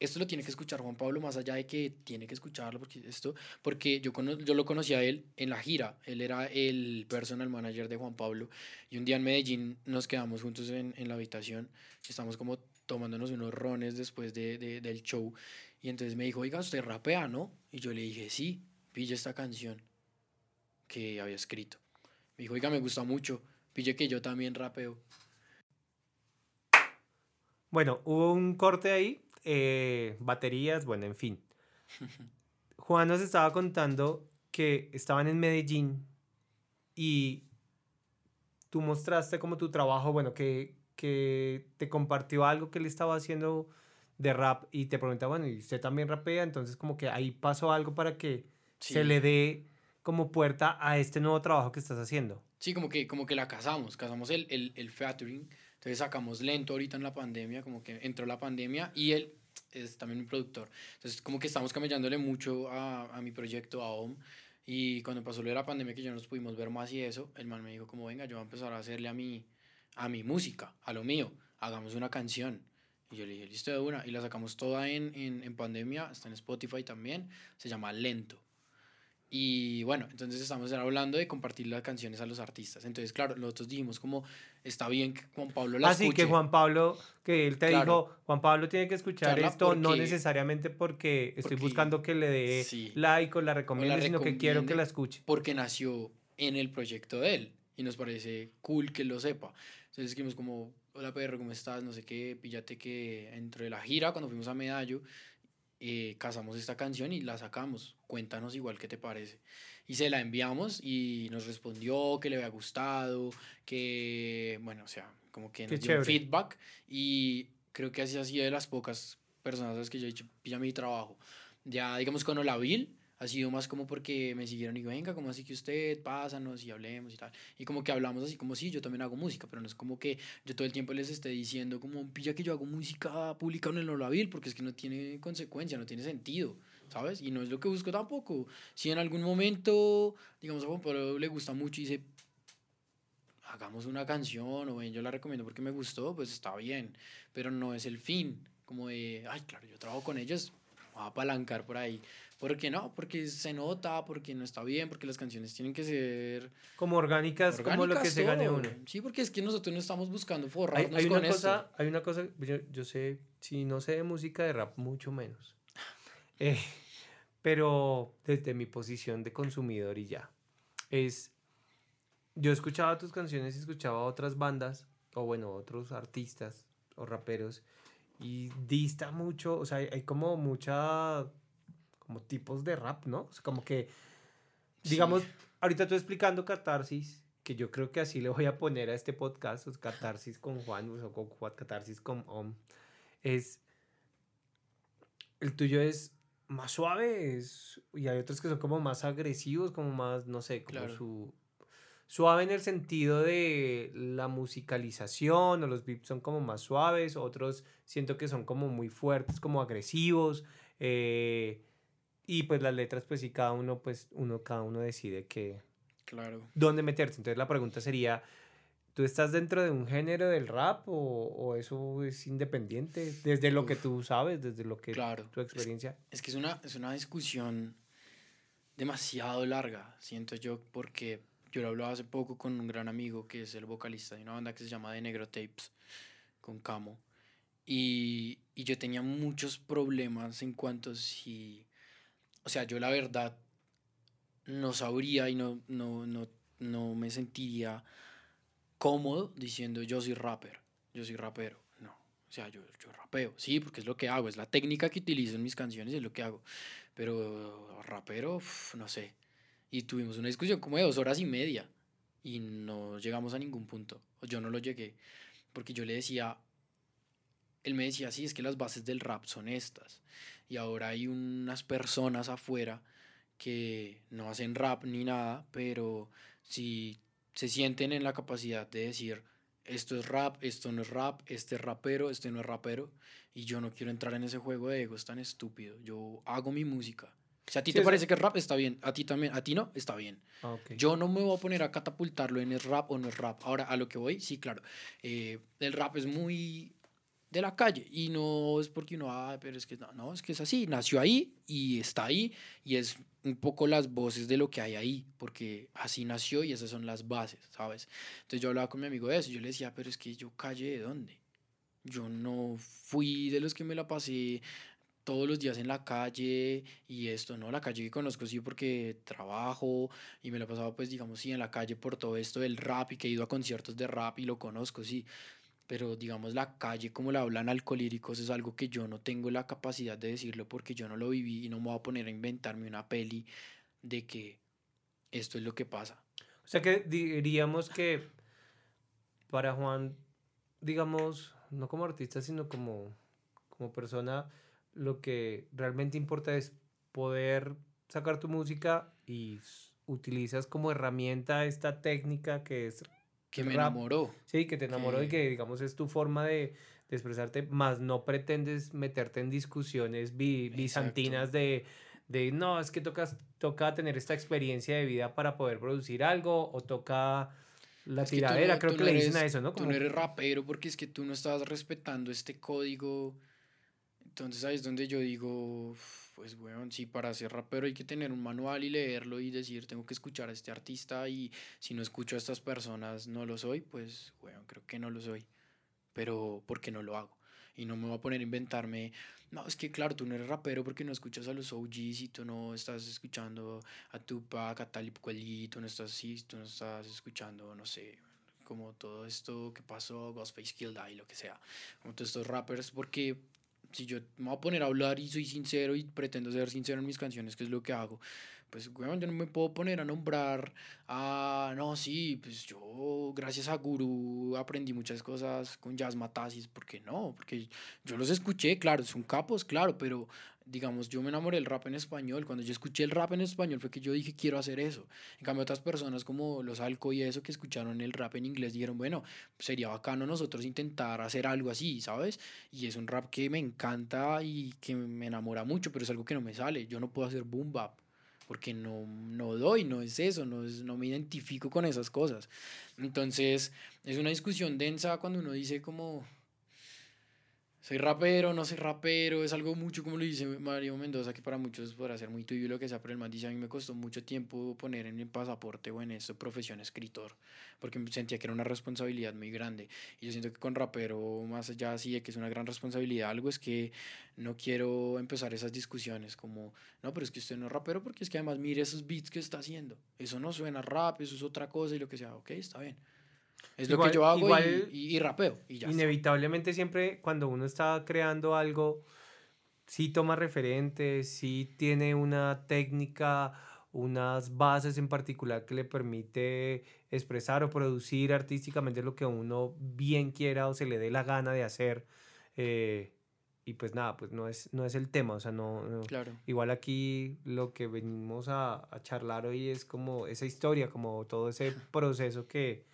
esto lo tiene que escuchar Juan Pablo, más allá de que tiene que escucharlo, porque esto, porque yo, yo lo conocí a él en la gira, él era el personal manager de Juan Pablo, y un día en Medellín nos quedamos juntos en, en la habitación, estamos como tomándonos unos rones después de, de, del show, y entonces me dijo, oiga, usted rapea, ¿no? Y yo le dije, sí, pille esta canción que había escrito. Me dijo, oiga, me gusta mucho, pille que yo también rapeo. Bueno, hubo un corte ahí eh, baterías, bueno, en fin. Juan nos estaba contando que estaban en Medellín y tú mostraste como tu trabajo, bueno, que, que te compartió algo que él estaba haciendo de rap y te preguntaba, bueno, ¿y usted también rapea? Entonces como que ahí pasó algo para que se le dé como puerta a este nuevo trabajo que estás haciendo. Sí, como que, como que la casamos, casamos el, el, el featuring entonces sacamos lento ahorita en la pandemia, como que entró la pandemia y él es también un productor. Entonces como que estamos cambiándole mucho a, a mi proyecto, a OM. Y cuando pasó lo de la pandemia que ya nos pudimos ver más y eso, el man me dijo como, venga, yo voy a empezar a hacerle a mi, a mi música, a lo mío, hagamos una canción. Y yo le dije, listo de una. Y la sacamos toda en, en, en pandemia, está en Spotify también, se llama Lento. Y bueno, entonces estamos hablando de compartir las canciones a los artistas. Entonces, claro, nosotros dijimos como está bien que Juan Pablo la Así que Juan Pablo, que él te dijo, Juan Pablo tiene que escuchar esto, no necesariamente porque estoy buscando que le dé like o la recomiende, sino que quiero que la escuche. Porque nació en el proyecto de él y nos parece cool que lo sepa. Entonces dijimos como, hola perro, ¿cómo estás? No sé qué, píllate que entre la gira, cuando fuimos a Medallo, eh, casamos esta canción y la sacamos. Cuéntanos igual qué te parece. Y se la enviamos y nos respondió que le había gustado, que, bueno, o sea, como que nos dio feedback. Y creo que así ha sido de las pocas personas que yo he dicho, pilla mi trabajo. Ya, digamos, con Olavil ha sido más como porque me siguieron y digo, venga, como así que usted, pásanos y hablemos y tal. Y como que hablamos así como, sí, yo también hago música, pero no es como que yo todo el tiempo les esté diciendo como, pilla que yo hago música pública en el Olavil, porque es que no tiene consecuencia, no tiene sentido, ¿sabes? Y no es lo que busco tampoco. Si en algún momento, digamos, a Pablo le gusta mucho y dice, hagamos una canción o yo la recomiendo porque me gustó, pues está bien, pero no es el fin, como de, ay, claro, yo trabajo con ellos, voy a apalancar por ahí. ¿Por qué no? Porque se nota, porque no está bien, porque las canciones tienen que ser... Como orgánicas, como lo que se gane uno. Sí, porque es que nosotros no estamos buscando forrarnos hay, hay una cosa, Hay una cosa, yo, yo, sé, si no sé de música de rap, mucho menos. Eh, pero desde mi posición de consumidor y ya, es yo escuchaba tus canciones y escuchaba otras bandas, o bueno, otros artistas o raperos, y dista mucho, o sea, hay, como mucha, como tipos de rap, ¿no? O sea, como que, digamos, ahorita tú explicando Catarsis, que yo creo que así le voy a poner a este podcast, Catarsis con Juan, o con Juan, Catarsis con Om, es, el tuyo es más suave, es, y hay otros que son como más agresivos, como más, no sé, como su suave en el sentido de la musicalización o los beats son como más suaves, otros siento que son como muy fuertes, como agresivos. Eh, y pues las letras, pues sí, cada uno, pues uno, cada uno decide que... Claro. ¿Dónde meterse? Entonces la pregunta sería, ¿tú estás dentro de un género del rap o, eso es independiente? Desde lo que tú sabes, desde lo que claro. tu experiencia. Es, que es una, es una discusión demasiado larga, siento yo, porque yo lo hablaba hace poco con un gran amigo que es el vocalista de una banda que se llama The Negro Tapes, con Camo. Y, y yo tenía muchos problemas en cuanto si... O sea, yo la verdad no sabría y no, no, no, no me sentiría cómodo diciendo yo soy rapper, yo soy rapero. No, o sea, yo, yo rapeo, sí, porque es lo que hago, es la técnica que utilizo en mis canciones, es lo que hago. Pero rapero, no sé. Y tuvimos una discusión como de dos horas y media y no llegamos a ningún punto. Yo no lo llegué porque yo le decía, él me decía, sí, es que las bases del rap son estas. Y ahora hay unas personas afuera que no hacen rap ni nada, pero si se sienten en la capacidad de decir, esto es rap, esto no es rap, este es rapero, este no es rapero, y yo no quiero entrar en ese juego de ego, es tan estúpido. Yo hago mi música si a ti te parece que es rap, está bien. A ti también, a ti no, está bien. Ah, Yo no me voy a poner a catapultarlo en es rap o no es rap. Ahora, a lo que voy, sí, claro. Eh, el rap es muy de la calle y no es porque uno, ah, pero es que no, no, es que es así. Nació ahí y está ahí y es un poco las voces de lo que hay ahí, porque así nació y esas son las bases, ¿sabes? Entonces yo hablaba con mi amigo de eso, yo le decía, pero es que yo calle de dónde. Yo no fui de los que me la pasé todos los días en la calle y esto, ¿no? La calle que conozco sí porque trabajo y me lo he pasado pues digamos sí en la calle por todo esto del rap y que he ido a conciertos de rap y lo conozco, sí. Pero digamos la calle como la hablan alcohólicos es algo que yo no tengo la capacidad de decirlo porque yo no lo viví y no me voy a poner a inventarme una peli de que esto es lo que pasa. O sea que diríamos que para Juan, digamos, no como artista, sino como, como persona, lo que realmente importa es poder sacar tu música y utilizas como herramienta esta técnica que es... Que me enamoró. Sí, que te enamoró y que digamos es tu forma de, expresarte, más no pretendes meterte en discusiones bizantinas de, de, no, es que tocas, toca tener esta experiencia de vida para poder producir algo o toca la tiradera, creo que le dicen a eso, ¿no? Como... Tú no eres rapero porque es que tú no estás respetando este código entonces ahí es donde yo digo, pues bueno, sí, para ser rapero hay que tener un manual y leerlo y decir, tengo que escuchar a este artista y si no escucho a estas personas no lo soy, pues bueno, creo que no lo soy, pero porque no lo hago. Y no me voy a poner a inventarme, no, es que claro, tú no eres rapero porque no escuchas a los OGs y tú no estás escuchando a Tupac, a Talib Kweli, tú no estás así, tú no estás escuchando, no sé, como todo esto que pasó, Ghostface Kilda y lo que sea, como todos estos rappers, porque si yo me voy a poner a hablar y soy sincero y pretendo ser sincero en mis canciones, que es lo que hago, pues yo no me puedo poner a nombrar a, no, sí, pues yo gracias a Guru aprendí muchas cosas con Jazz Matasis, ¿por qué no? Porque yo los escuché, claro, son capos, claro, pero digamos, yo me enamoré del rap en español. Cuando yo escuché el rap en español fue que yo dije, quiero hacer eso. En cambio, otras personas como los Alco y eso que escucharon el rap en inglés dijeron, bueno, sería bacano nosotros intentar hacer algo así, ¿sabes? Y es un rap que me encanta y que me enamora mucho, pero es algo que no me sale. Yo no puedo hacer boom bap porque no, no doy, no es eso, no, es, no me identifico con esas cosas. Entonces, es una discusión densa cuando uno dice como soy rapero, no soy rapero, es algo mucho como lo dice Mario Mendoza, que para muchos podrá ser muy tuyo lo que sea, pero el man dice, a mí me costó mucho tiempo poner en mi pasaporte o en profesión escritor, porque sentía que era una responsabilidad muy grande. Y yo siento que con rapero, más allá así de que es una gran responsabilidad, algo es que no quiero empezar esas discusiones como, no, pero es que usted no es rapero porque es que además mire esos beats que está haciendo, eso no suena rap, eso es otra cosa y lo que sea, ok, está bien. Es lo que yo hago y, y, rapeo. Y ya inevitablemente siempre cuando uno está creando algo, sí toma referentes, sí tiene una técnica, unas bases en particular que le permite expresar o producir artísticamente lo que uno bien quiera o se le dé la gana de hacer. Eh, y pues nada, pues no es, no es el tema, o sea, no, Claro. igual aquí lo que venimos a, a charlar hoy es como esa historia, como todo ese proceso que,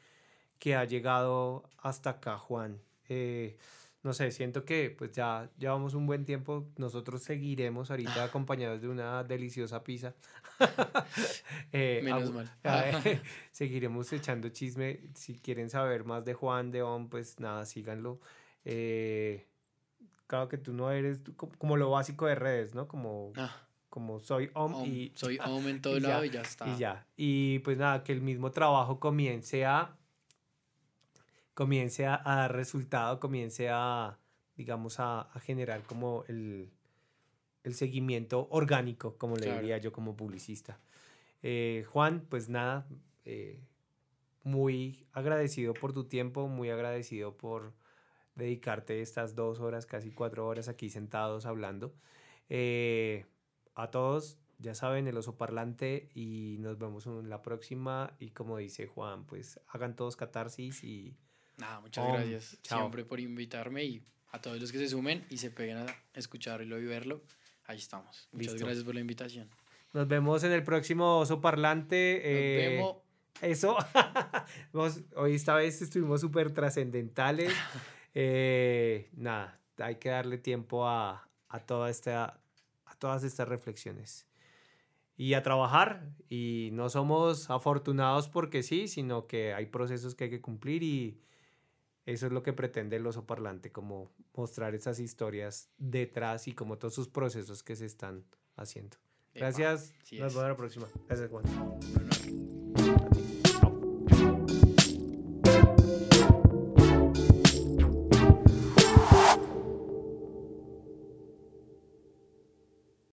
que ha llegado hasta acá, Juan. Eh, no sé, siento que pues ya llevamos un buen tiempo. Nosotros seguiremos ahorita acompañados de una deliciosa pizza. eh, Menos mal. seguiremos echando chisme. Si quieren saber más de Juan de On, pues nada, síganlo. Eh, claro que tú no eres como lo básico de redes, ¿no? Como, ah. como soy Om, y... Soy Om en todo lado y ya está. Y ya. Y pues nada, que el mismo trabajo comience a comience a, dar resultado, comience a, digamos, a, generar como el, seguimiento orgánico, como le diría yo como publicista. Eh, Juan, pues nada, eh, muy agradecido por tu tiempo, muy agradecido por dedicarte estas dos horas, casi cuatro horas aquí sentados hablando. Eh, a todos, ya saben, el oso parlante y nos vemos en la próxima. Y como dice Juan, pues hagan todos catarsis y Nada, muchas gracias siempre por invitarme y a todos los que se sumen y se peguen a escucharlo y verlo. Ahí estamos. Muchas gracias por la invitación. Nos vemos en el próximo Oso Parlante. Nos eh, vemos. Eso. Hoy esta vez estuvimos súper trascendentales. Eh, nada, hay que darle tiempo a, a, toda esta, a todas estas reflexiones. Y a trabajar. Y no somos afortunados porque sí, sino que hay procesos que hay que cumplir y eso es lo que pretende el oso parlante, como mostrar esas historias detrás y como todos sus procesos que se están haciendo. Gracias. Nos vemos la próxima. Gracias, Juan.